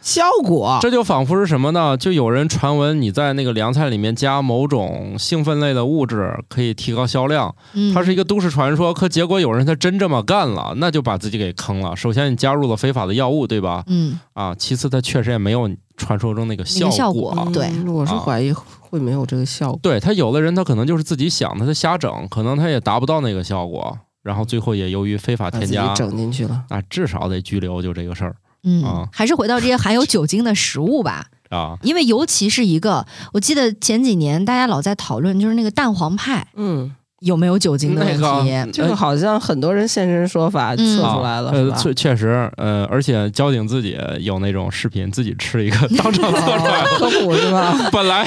效果。这就仿佛是什么呢？就有人传闻你在那个凉菜里面加某种兴奋类的物质可以提高销量，嗯，它是一个都市传说。可结果有人他真这么干了，那就把自己给坑了。首先你加入了非法的药物，对吧？嗯，啊，其次他确实也没有传说中那个那个效果。对嗯我是啊怀疑会没有这个效果。对他有的人他可能就是自己想的，他瞎整，可能他也达不到那个效果，然后最后也由于非法把自己添加，整进去了。啊至少得拘留，就这个事儿嗯，啊还是回到这些含有酒精的食物吧。[laughs] 啊。因为尤其是一个，我记得前几年大家老在讨论，就是那个蛋黄派嗯，有没有酒精的问题。那个这个好像很多人现身说法测出来了，是呃，吧？确确实，呃，而且交警自己有那种视频，自己吃一个，当场测出来了。[laughs] 科普是吧？[laughs] 本来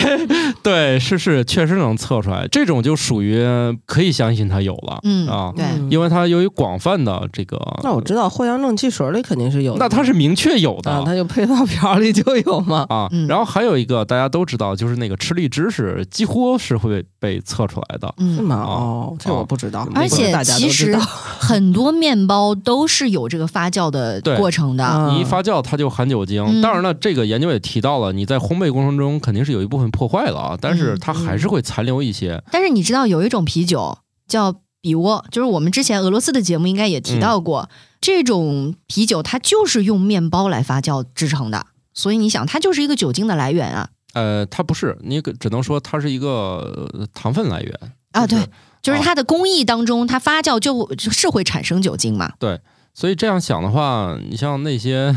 对是是确实能测出来，这种就属于可以相信他有了，嗯啊，因为他由于广泛的这个，那我知道藿香正气水里肯定是有的，那它是明确有的啊，它就配套表里就有嘛。啊嗯，然后还有一个大家都知道，就是那个吃荔枝是几乎是会被测出来的，是嗯，吗？啊哦，这我不知道。而且其实 [laughs] 很多面包都是有这个发酵的过程的。啊你一发酵它就含酒精。嗯当然了，这个研究也提到了，你在烘焙过程中肯定是有一部分破坏了啊，但是嗯它还是会残留一些。但是你知道有一种啤酒叫比沃，就是我们之前俄罗斯的节目应该也提到过，这种啤酒它就是用面包来发酵制成的，所以你想它就是一个酒精的来源啊呃，它不是，你只能说它是一个呃糖分来源啊，对，就是它的工艺当中它发酵就就是会产生酒精嘛，对所以这样想的话，你像那些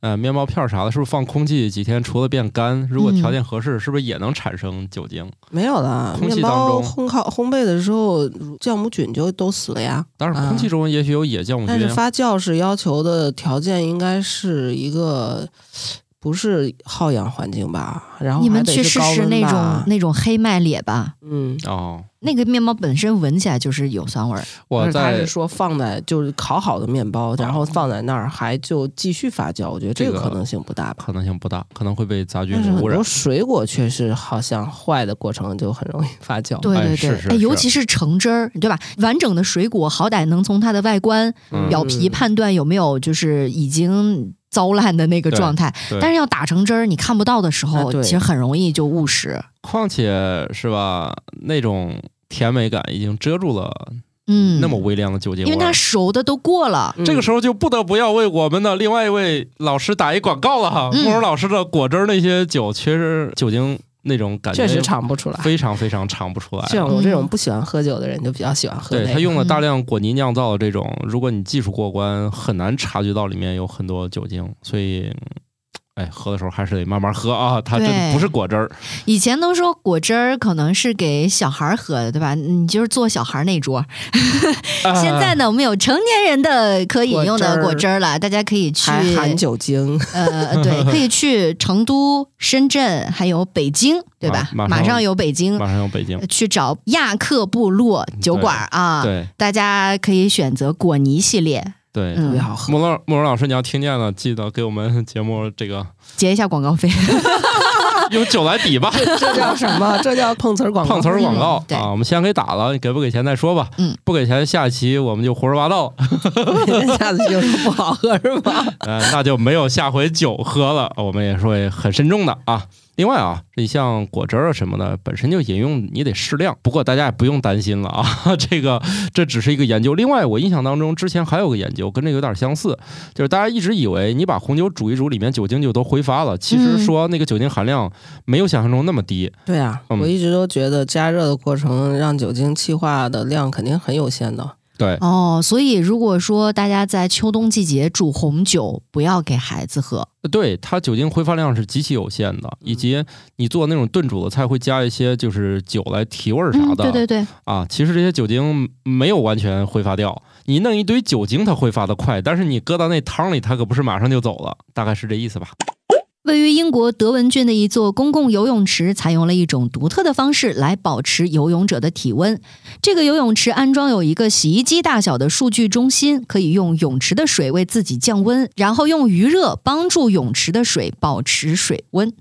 呃面包片儿啥的，是不是放空气几天，除了变干，如果条件合适，是不是也能产生酒精？没有了，空气当中烘烤烘焙的时候，酵母菌就都死了呀。当然，啊空气中也许有野酵母菌但是。发酵是要求的条件应该是一个不是耗氧环境吧？然后你们去试试那种那种黑麦列吧，嗯，哦，那个面包本身闻起来就是有酸味儿。我在是说放在就是烤好的面包，然后放在那儿还就继续发酵，我觉得这这个个可能性不大吧。可能性不大，可能会被杂菌污染很多。水果确实好像坏的过程就很容易发酵。哎对对对，哎，是是是尤其是橙汁儿，对吧？完整的水果好歹能从它的外观、嗯表皮判断有没有就是已经糟烂的那个状态，但是要打成汁儿，你看不到的时候，啊其实很容易就误食。况且是吧，那种甜美感已经遮住了嗯，那么微量的酒精。因为它熟的都过了。嗯这个时候就不得不要为我们的另外一位老师打一广告了哈。嗯慕容老师的果汁儿那些酒，其实酒精那种感觉，确实尝不出来。非常非常尝不出来。像我这种不喜欢喝酒的人，就比较喜欢喝。对他用了大量果泥酿造的这种，如果你技术过关，很难察觉到里面有很多酒精，所以。哎，喝的时候还是得慢慢喝啊！它这不是果汁儿。以前都说果汁儿可能是给小孩喝的，对吧？你就是坐小孩那桌。[laughs] 现在呢，我们有成年人的可饮用的果汁儿了，大家可以去。含酒精。呃，对，[laughs] 可以去成都、深圳，还有北京，对吧？马上有北京，马上有北京，去找亚克部落酒馆啊！对，大家可以选择果泥系列。对，特别好喝。慕容慕容老师，你要听见了，记得给我们节目这个结一下广告费，[laughs] 用酒来抵吧。这叫什么？[laughs] 这叫碰瓷儿广告。碰瓷儿广告啊！我们先给打了，给不给钱再说吧。嗯，不给钱，下期我们就胡说八道。[laughs] 下次就是不好喝是吧？呃，那就没有下回酒喝了。我们也是会很慎重的啊。另外啊，你像果汁啊什么的，本身就饮用你得适量。不过大家也不用担心了啊，[laughs] 这个这只是一个研究。另外，我印象当中之前还有个研究跟这个有点相似，就是大家一直以为你把红酒煮一煮，里面酒精就都挥发了。其实说那个酒精含量没有想象中那么低。对啊，我一直都觉得加热的过程让酒精气化的量肯定很有限的。对哦，所以如果说大家在秋冬季节煮红酒，不要给孩子喝。对它酒精挥发量是极其有限的，以及你做那种炖煮的菜会加一些就是酒来提味儿啥的。对对对。啊，其实这些酒精没有完全挥发掉，你弄一堆酒精它挥发的快，但是你搁到那汤里，它可不是马上就走了，大概是这意思吧。位于英国德文郡的一座公共游泳池，采用了一种独特的方式来保持游泳者的体温。这个游泳池安装有一个洗衣机大小的数据中心，可以用泳池的水为自己降温，然后用余热帮助泳池的水保持水温。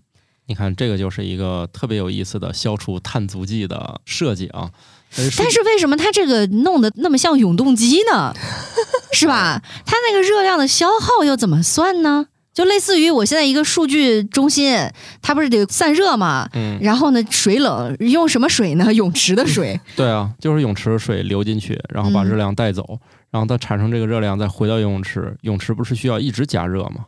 你看，这个就是一个特别有意思的消除碳足迹的设计啊！但是为什么它这个弄得那么像永动机呢？[laughs] 是吧？它那个热量的消耗又怎么算呢？就类似于我现在一个数据中心，它不是得散热嘛？嗯。然后呢，水冷用什么水呢？泳池的水。[laughs] 对啊，就是泳池水流进去，然后把热量带走，然后它产生这个热量再回到游泳池。泳池不是需要一直加热吗？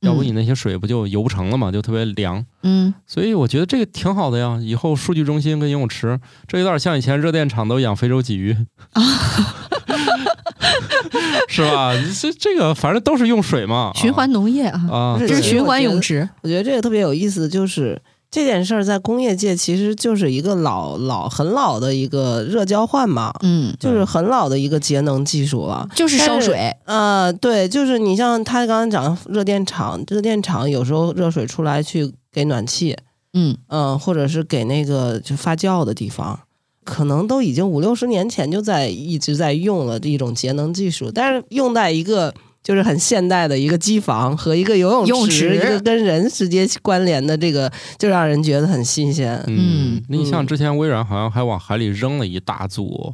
要不你那些水不就游不成了吗？就特别凉。嗯。所以我觉得这个挺好的呀。以后数据中心跟游泳池，这有点像以前热电厂都养非洲鲫鱼。啊。[laughs] [laughs] 是吧？这这个反正都是用水嘛，循环农业啊，啊，这是循环泳池。我觉得这个特别有意思，就是这件事儿在工业界其实就是一个老老很老的一个热交换嘛，嗯，就是很老的一个节能技术了，就是烧水。呃，对，就是你像他刚刚讲热电厂，热电厂有时候热水出来去给暖气，嗯嗯，或者是给那个就发酵的地方。可能都已经五六十年前就在一直在用了一种节能技术，但是用在一个就是很现代的一个机房和一个游泳池，一个跟人直接关联的这个，就让人觉得很新鲜。嗯，你像之前微软好像还往海里扔了一大组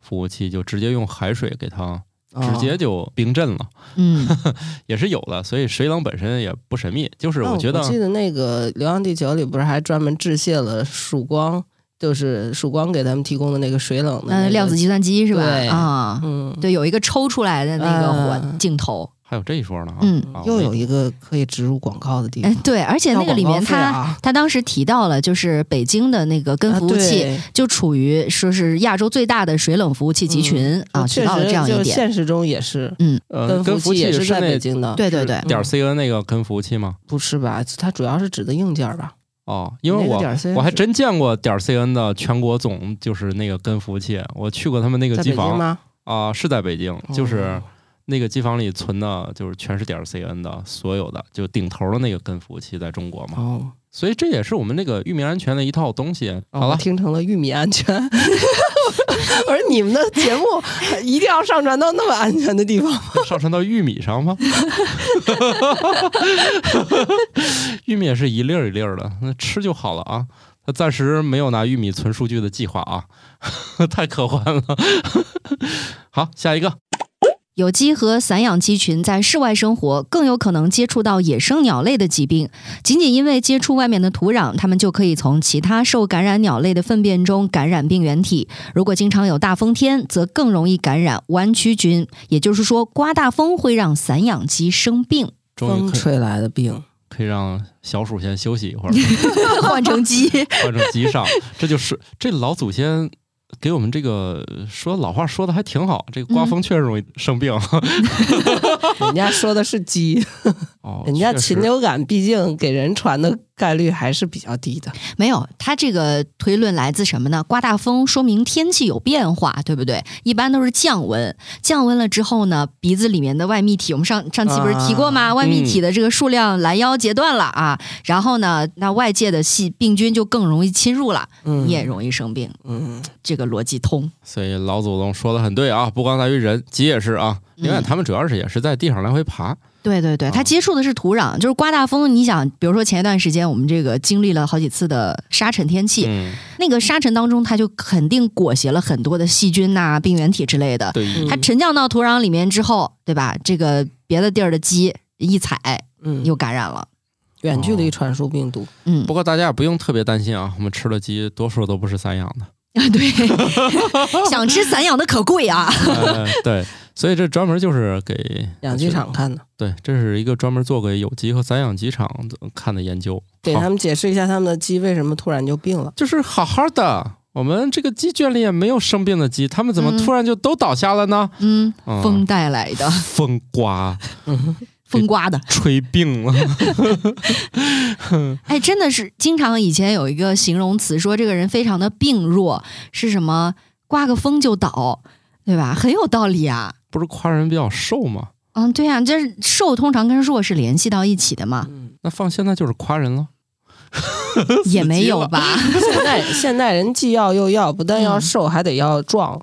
服务器，就直接用海水给它直接就冰镇了。嗯，[laughs] 也是有的，所以水冷本身也不神秘。就是我觉得，我记得那个《流浪地球》里不是还专门致谢了曙光。就是曙光给咱们提供的那个水冷的量子计算机是吧？啊，嗯，对，有一个抽出来的那个环镜头，还有这一说呢。嗯，又有一个可以植入广告的地方。对，而且那个里面他他当时提到了，就是北京的那个跟服务器就处于说是亚洲最大的水冷服务器集群啊，提到了这样一点。现实中也是，嗯，跟服务器也是在北京的。对对对，点 cn 那个跟服务器吗？不是吧？它主要是指的硬件吧？哦，因为我我还真见过点 cn 的全国总就是那个根服务器，我去过他们那个机房啊，是在北京，就是那个机房里存的，就是全是点 cn 的所有的，就顶头的那个根服务器在中国嘛。哦，所以这也是我们那个域名安全的一套东西。好了，听成了玉米安全。[laughs] 我说你们的节目一定要上传到那么安全的地方吗？[laughs] 上传到玉米上吗？[laughs] 玉米也是一粒儿一粒儿的，那吃就好了啊。他暂时没有拿玉米存数据的计划啊，太科幻了。好，下一个。有机和散养鸡群在室外生活，更有可能接触到野生鸟类的疾病。仅仅因为接触外面的土壤，它们就可以从其他受感染鸟类的粪便中感染病原体。如果经常有大风天，则更容易感染弯曲菌。也就是说，刮大风会让散养鸡生病。风吹来的病。可以让小鼠先休息一会儿，[laughs] 换成鸡。[laughs] 换成鸡上。这就是这老祖先给我们这个说老话说的还挺好，这个刮风确实容易生病。[laughs] 人家说的是鸡，哦，人家禽流感毕竟给人传的概率还是比较低的。没有，他这个推论来自什么呢？刮大风说明天气有变化，对不对？一般都是降温，降温了之后呢，鼻子里面的外泌体，我们上上期不是提过吗？外泌体的这个数量拦腰截断了啊，然后呢，那外界的细病菌就更容易侵入了，嗯你也容易生病。嗯，这个逻辑通。所以老祖宗说的很对啊，不光在于人，鸡也是啊。另外，嗯他们主要是也是在地上来回爬。对对对，啊它接触的是土壤，就是刮大风。你想，比如说前一段时间我们这个经历了好几次的沙尘天气，嗯，那个沙尘当中，它就肯定裹挟了很多的细菌呐、病原体之类的。对，嗯它沉降到土壤里面之后，对吧？这个别的地儿的鸡一踩嗯，又感染了。远距离传输病毒。嗯不，过大家也不用特别担心啊，我们吃的鸡多数都不是散养的啊。[laughs] 对，[laughs] 想吃散养的可贵啊。[laughs] 呃对，所以这专门就是给养鸡场看的，对，这是一个专门做给有机和散养鸡场看的研究。给他们解释一下他们的鸡为什么突然就病了。就是好好的，我们这个鸡圈里也没有生病的鸡，他们怎么嗯突然就都倒下了呢？嗯，嗯风带来的，风刮嗯，[laughs] 风刮的。吹病了，[laughs] 哎，真的是经常以前有一个形容词说这个人非常的病弱，是什么？刮个风就倒，对吧？很有道理啊。不是夸人比较瘦吗？嗯，对呀、这是瘦通常跟弱是联系到一起的嘛，嗯，那放现在就是夸人了。[laughs] 也没有吧？[laughs] 现在现代人既要又要，不但要嗯瘦，还得要壮。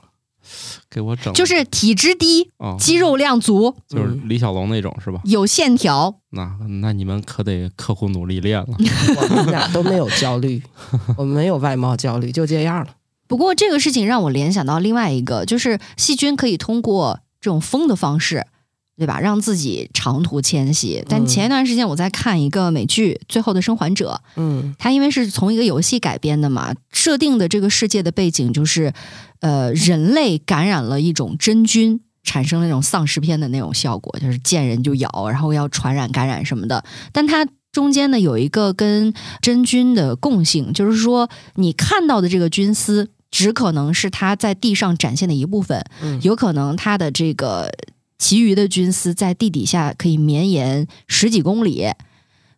给我整就是体脂低，哦，肌肉量足，就是李小龙那种是吧？有线条。那那你们可得刻苦努力练了。[laughs] 我们俩都没有焦虑，我们没有外貌焦虑，就这样了。不过这个事情让我联想到另外一个，就是细菌可以通过这种风的方式，对吧，让自己长途迁徙。但嗯前一段时间我在看一个美剧《最后的生还者》，嗯它因为是从一个游戏改编的嘛，设定的这个世界的背景就是，呃，人类感染了一种真菌。产生了那种丧尸片的那种效果，就是见人就咬，然后要传染、感染什么的。但它中间呢有一个跟真菌的共性，就是说你看到的这个菌丝，只可能是它在地上展现的一部分，嗯有可能它的这个其余的菌丝在地底下可以绵延十几公里。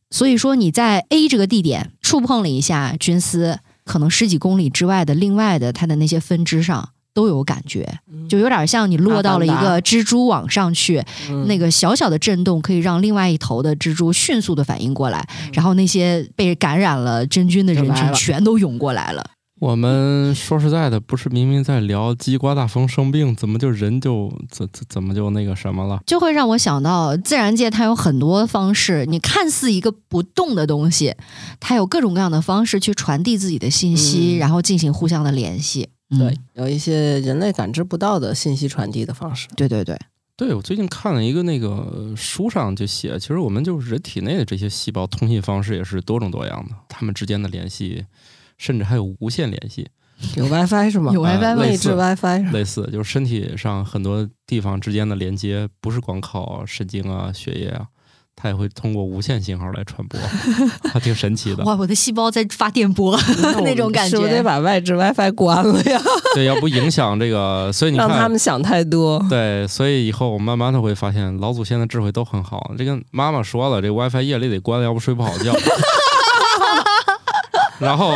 所以说你在 A 这个地点触碰了一下菌丝，可能十几公里之外的另外的它的那些分支上都有感觉，就有点像你落到了一个蜘蛛网上去，嗯那个小小的震动可以让另外一头的蜘蛛迅速的反应过来，然后那些被感染了真菌的人群全都涌过来了。我们说实在的，不是明明在聊鸡刮大风生病，怎么就人就怎怎怎么就那个什么了？就会让我想到，自然界它有很多方式，你看似一个不动的东西，它有各种各样的方式去传递自己的信息，嗯然后进行互相的联系。嗯对，有一些人类感知不到的信息传递的方式。对对对，对我最近看了一个那个书上就写，其实我们就是人体内的这些细胞通信方式也是多种多样的，它们之间的联系，甚至还有无线联系。有 WiFi 是吗？有 WiFi 吗内置 WiFi 类似，就是身体上很多地方之间的连接，不是光靠神经啊、血液啊，它也会通过无线信号来传播，[laughs] 还挺神奇的。哇，我的细胞在发电波那 [laughs] 种感觉，是不是得把外置 WiFi 关了呀？对，要不影响这个，所以你让他，们想太多。对，所以以后我慢慢的会发现，老祖先的智慧都很好。这个妈妈说了，这 WiFi 夜里得关了，要不睡不好觉。[laughs] 然后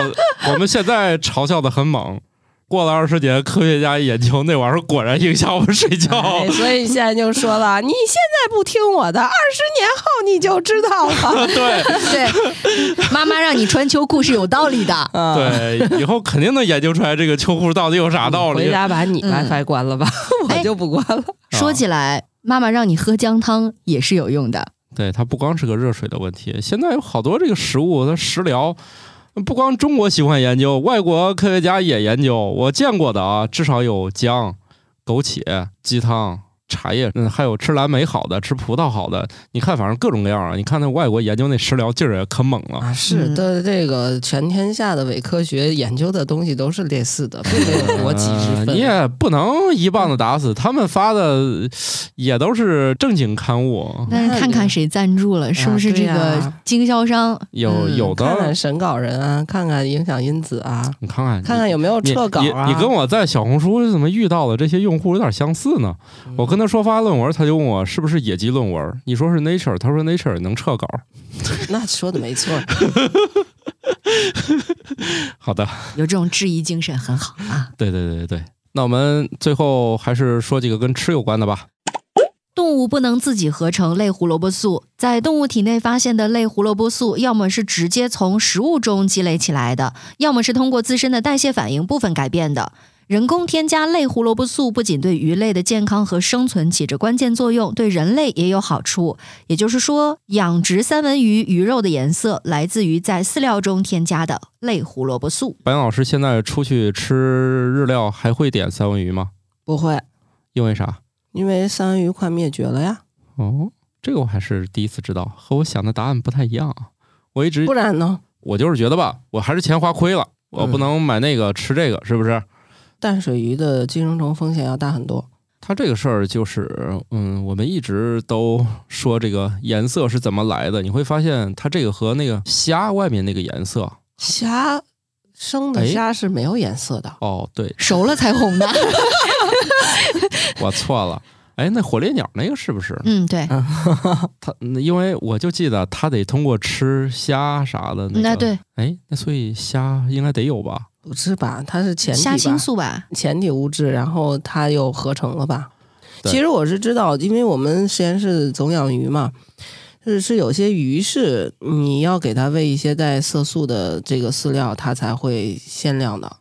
[laughs] 我们现在嘲笑的很猛，过了二十年，科学家一研究，那玩意儿果然影响我们睡觉。哎，所以现在就说了，[laughs] 你现在不听我的，二十年后你就知道了。[laughs] 对对，妈妈让你穿秋裤是有道理的。啊，对，以后肯定能研究出来这个秋裤到底有啥道理回。家把你嗯 WiFi 关了吧，哎我就不关了。说起来，妈妈让你喝姜汤也是有用的。对，它不光是个热水的问题，现在有好多这个食物，它食疗，不光中国喜欢研究，外国科学家也研究。我见过的啊，至少有姜、枸杞、鸡汤，茶叶，嗯，还有吃蓝莓好的，吃葡萄好的，你看反正各种各样啊。你看那外国研究那食疗劲儿也可猛了。啊，是嗯的，这个全天下的伪科学研究的东西都是类似的，并没有国籍之分。呃你也不能一棒子打死，他们发的也都是正经刊物，但是看看谁赞助了，是不是这个经销商？有嗯有的看看审稿人啊，看看影响因子啊，你看看，看看有没有撤稿啊。你你跟我在小红书怎么遇到的这些用户有点相似呢？嗯我跟他说发论文，他就问我是不是野鸡论文。你说是 Nature，他说 Nature 能撤稿。[laughs] 那说的没错，[laughs] 好的，有这种质疑精神很好啊。对对对对对。那我们最后还是说几个跟吃有关的吧。动物不能自己合成类胡萝卜素，在动物体内发现的类胡萝卜素，要么是直接从食物中积累起来的，要么是通过自身的代谢反应部分改变的。人工添加类胡萝卜素不仅对鱼类的健康和生存起着关键作用，对人类也有好处。也就是说，养殖三文鱼鱼肉的颜色来自于在饲料中添加的类胡萝卜素。白岩老师现在出去吃日料还会点三文鱼吗？不会，因为啥？因为三文鱼快灭绝了呀，哦，这个我还是第一次知道，和我想的答案不太一样啊。我一直不然呢？我就是觉得吧，我还是钱花亏了，我不嗯能买那个吃这个，是不是？淡水鱼的寄生虫风险要大很多。它这个事儿就是，嗯，我们一直都说这个颜色是怎么来的，你会发现它这个和那个虾外面那个颜色，虾生的哎虾是没有颜色的，哦，对熟了才红的。[laughs] [laughs] 我错了，哎，那火烈鸟那个是不是？嗯，对，[laughs] 它嗯因为我就记得它得通过吃虾啥的那个，那对，哎，那所以虾应该得有吧？不是吧？它是前体虾青吧？素吧。前体物质，然后它又合成了吧？其实我是知道，因为我们实验室总养鱼嘛，是是有些鱼是你要给它喂一些带色素的这个饲料，它才会鲜亮的。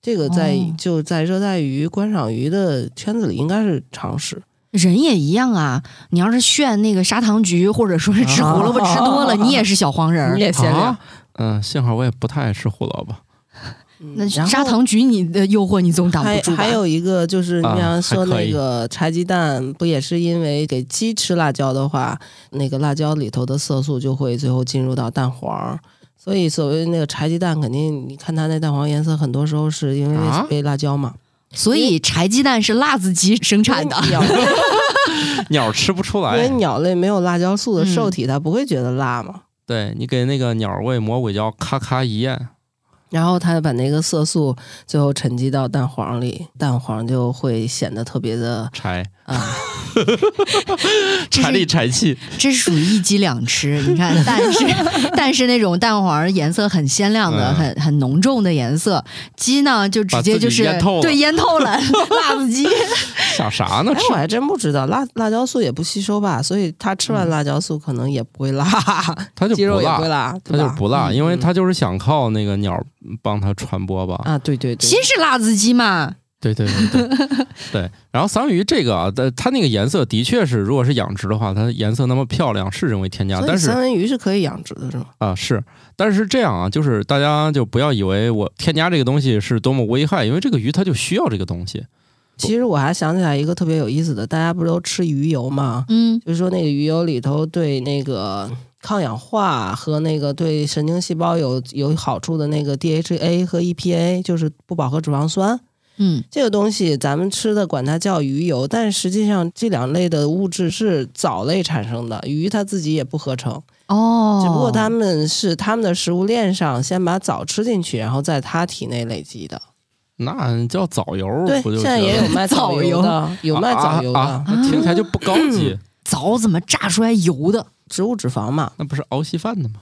这个在、哦就在热带鱼观赏鱼的圈子里应该是常识。人也一样啊，你要是炫那个砂糖橘，或者说是吃胡萝卜吃多了，[laughs] 你也是小黄人儿你。也鲜亮啊，嗯，幸好我也不太爱吃胡萝卜。那砂糖橘你的诱惑你总挡不住吧？还有一个就是，你啊想说那个柴鸡蛋，不也是因为给鸡吃辣椒的话，那个辣椒里头的色素就会最后进入到蛋黄，所以所谓那个柴鸡蛋，肯定你看它那蛋黄颜色，很多时候是因为啊被辣椒嘛。所以柴鸡蛋是辣子鸡生产的。鸟 [laughs] [laughs] 鸟吃不出来因为，鸟类没有辣椒素的嗯受体，它不会觉得辣嘛。对你给那个鸟喂魔鬼椒，咔咔一咽，然后它把那个色素最后沉积到蛋黄里，蛋黄就会显得特别的柴。啊，[laughs] 这柴里是柴气，这是属于一鸡两吃。你看，蛋是 [laughs] 蛋是那种蛋黄颜色很鲜亮的、嗯很很浓重的颜色，鸡呢就直接就是对腌透了 [laughs] 辣子鸡。想啥呢？哎，吃我还真不知道辣辣椒素也不吸收吧，所以它吃完辣椒素可能也不会辣，它就鸡肉不辣也不会，辣，它对吧就不辣，嗯因为嗯它就是想靠那个鸟帮它传播吧。啊，对对对，鸡是辣子鸡嘛？对对对对 [laughs] 对。然后三文鱼这个啊，它它那个颜色的确是，如果是养殖的话，它颜色那么漂亮是人为添加，但是三文鱼是可以养殖的，是吗？啊是，但是这样啊，就是大家就不要以为我添加这个东西是多么危害，因为这个鱼它就需要这个东西。其实我还想起来一个特别有意思的，大家不是都吃鱼油吗？嗯，就是说那个鱼油里头对那个抗氧化和那个对神经细胞有有好处的那个 DHA 和 EPA，就是不饱和脂肪酸。嗯，这个东西咱们吃的管它叫鱼油，但实际上这两类的物质是藻类产生的，鱼它自己也不合成，哦，只不过它们是它们的食物链上先把藻吃进去，然后在它体内累积的。那叫藻油，对，不就现在也有卖藻 [laughs] 藻油油的，有卖藻油的，啊啊，那听起来就不高级。藻怎么榨出来油的？植物脂肪嘛。那不是熬稀饭的吗？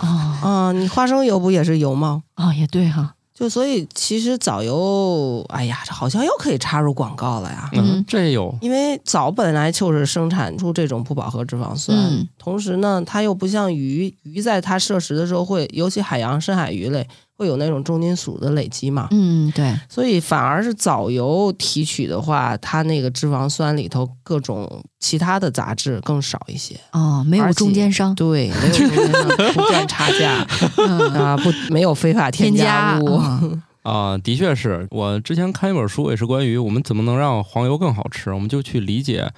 哦啊，你花生油不也是油吗？哦，也对哈。就所以其实藻油，哎呀，这好像又可以插入广告了呀。嗯嗯，这有因为藻本来就是生产出这种不饱和脂肪酸，嗯同时呢，它又不像鱼，鱼在它摄食的时候会，尤其海洋深海鱼类会有那种重金属的累积嘛，嗯，对，所以反而是藻油提取的话，它那个脂肪酸里头各种其他的杂质更少一些。哦，没有中间商，对，没有中间商不赚差价嗯 [laughs] 啊，不没有非法添添加物。嗯 [laughs] 啊，的确是我之前看一本书，也是关于我们怎么能让黄油更好吃，我们就去理解，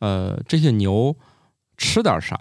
呃，这些牛吃点啥，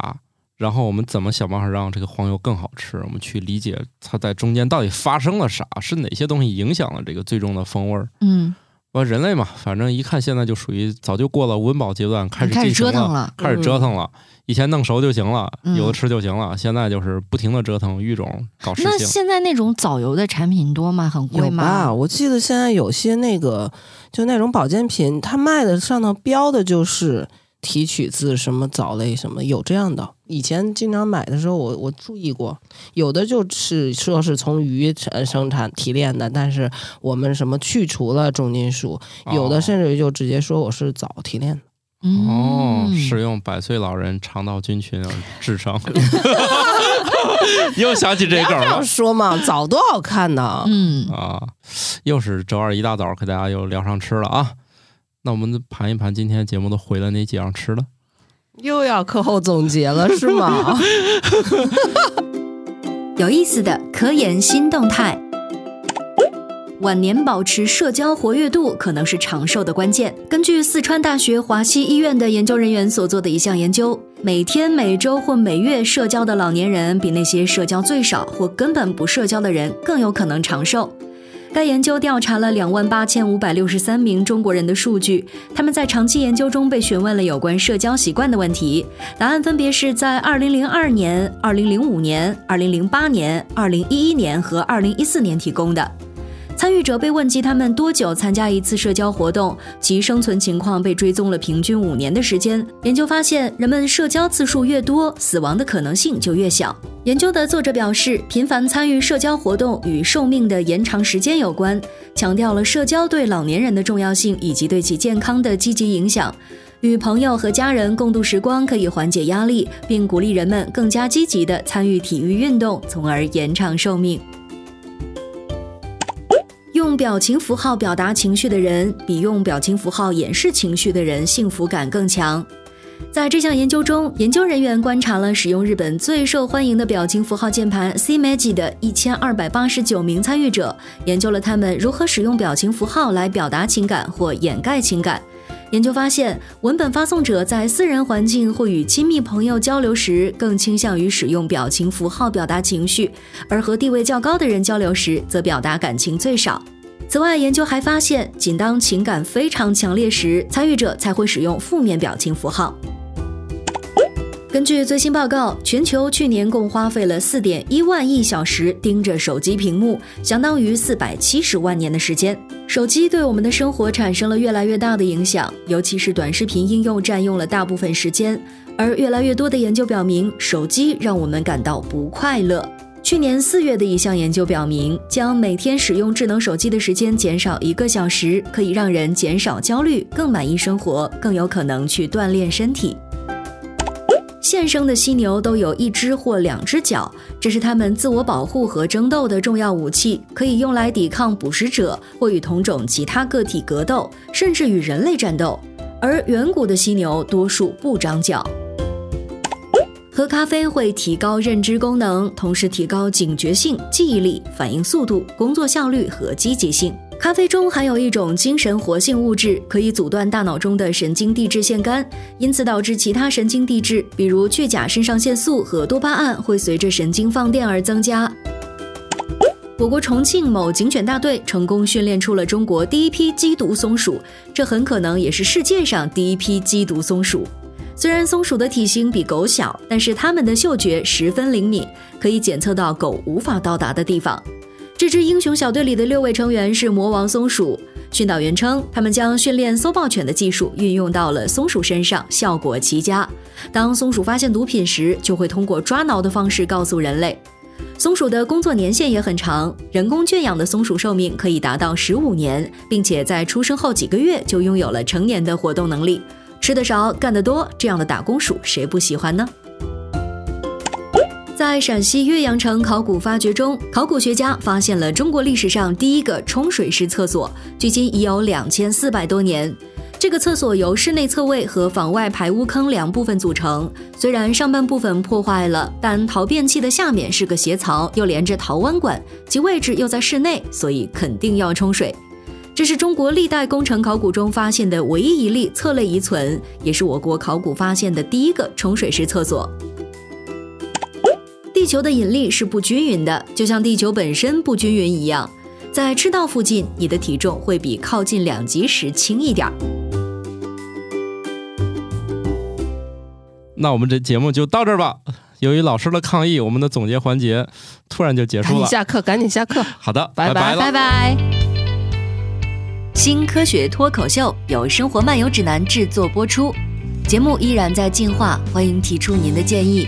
然后我们怎么想办法让这个黄油更好吃，我们去理解它在中间到底发生了啥，是哪些东西影响了这个最终的风味儿。嗯，我人类嘛，反正一看现在就属于早就过了温饱阶段，开始开始进行折腾了。开始折腾了。以前弄熟就行了，嗯有的吃就行了，现在就是不停的折腾育种，搞事情那。现在那种藻油的产品多吗？很贵有吧？吗？我记得现在有些那个就那种保健品，它卖的上头标的就是提取自什么藻类什么，有这样的。以前经常买的时候我，我注意过，有的就是说是从鱼产生产提炼的，但是我们什么去除了重金属，有的甚至于就直接说我是藻提炼的。哦，嗯是用百岁老人肠道菌群而制成。[laughs] 又想起这梗了说嘛，藻多好看呢！嗯，啊！又是周二一大早给大家又聊上吃了啊！那我们盘一盘今天节目都回了哪几样吃的？又要课后总结了 [laughs] 是吗？[laughs] 有意思的科研新动态。晚年保持社交活跃度可能是长寿的关键。根据四川大学华西医院的研究人员所做的一项研究，每天、每周或每月社交的老年人，比那些社交最少或根本不社交的人更有可能长寿。该研究调查了两万八千五百六十三名中国人的数据，他们在长期研究中被询问了有关社交习惯的问题，答案分别是在二零零二年、二零零五年、二零零八年、二零一一年和二零一四年提供的。参与者被问及他们多久参加一次社交活动，其生存情况被追踪了平均五年的时间。研究发现，人们社交次数越多，死亡的可能性就越小。研究的作者表示，频繁参与社交活动与寿命的延长时间有关，强调了社交对老年人的重要性以及对其健康的积极影响。与朋友和家人共度时光可以缓解压力，并鼓励人们更加积极地参与体育运动，从而延长寿命。用表情符号表达情绪的人，比用表情符号掩饰情绪的人幸福感更强。在这项研究中，研究人员观察了使用日本最受欢迎的表情符号键盘 C Magi 的一千二百八十九名参与者，研究了他们如何使用表情符号来表达情感或掩盖情感。研究发现，文本发送者在私人环境或与亲密朋友交流时，更倾向于使用表情符号表达情绪，而和地位较高的人交流时，则表达感情最少。此外，研究还发现，仅当情感非常强烈时，参与者才会使用负面表情符号。根据最新报告，全球去年共花费了四点一万亿小时盯着手机屏幕，相当于四百七十万年的时间。手机对我们的生活产生了越来越大的影响，尤其是短视频应用占用了大部分时间。而越来越多的研究表明，手机让我们感到不快乐。去年四月的一项研究表明，将每天使用智能手机的时间减少一个小时，可以让人减少焦虑，更满意生活，更有可能去锻炼身体。现生的犀牛都有一只或两只脚，这是它们自我保护和争斗的重要武器，可以用来抵抗捕食者或与同种其他个体格斗，甚至与人类战斗。而远古的犀牛多数不长脚。喝咖啡会提高认知功能，同时提高警觉性、记忆力、反应速度、工作效率和积极性。咖啡中含有一种精神活性物质，可以阻断大脑中的神经递质腺苷，因此导致其他神经递质，比如去甲肾上腺素和多巴胺，会随着神经放电而增加。我国重庆某警犬大队成功训练出了中国第一批缉毒松鼠，这很可能也是世界上第一批缉毒松鼠。虽然松鼠的体型比狗小，但是它们的嗅觉十分灵敏，可以检测到狗无法到达的地方。这支英雄小队里的六位成员是魔王松鼠。训导员称，他们将训练搜爆犬的技术运用到了松鼠身上，效果奇佳。当松鼠发现毒品时，就会通过抓挠的方式告诉人类。松鼠的工作年限也很长，人工圈养的松鼠寿命可以达到十五年，并且在出生后几个月就拥有了成年的活动能力。吃得少，干得多，这样的打工鼠谁不喜欢呢？在陕西岳阳城考古发掘中，考古学家发现了中国历史上第一个冲水式厕所，距今已有两千四百多年。这个厕所由室内厕位和房外排污坑两部分组成。虽然上半部分破坏了，但陶便器的下面是个斜槽，又连着陶弯管，其位置又在室内，所以肯定要冲水。这是中国历代工程考古中发现的唯一一例侧类遗存，也是我国考古发现的第一个冲水式厕所。地球的引力是不均匀的，就像地球本身不均匀一样。在赤道附近，你的体重会比靠近两极时轻一点儿。那我们这节目就到这儿吧。由于老师的抗议，我们的总结环节突然就结束了。紧下课，赶紧下课。好的，拜拜拜拜。新科学脱口秀由生活漫游指南制作播出，节目依然在进化，欢迎提出您的建议，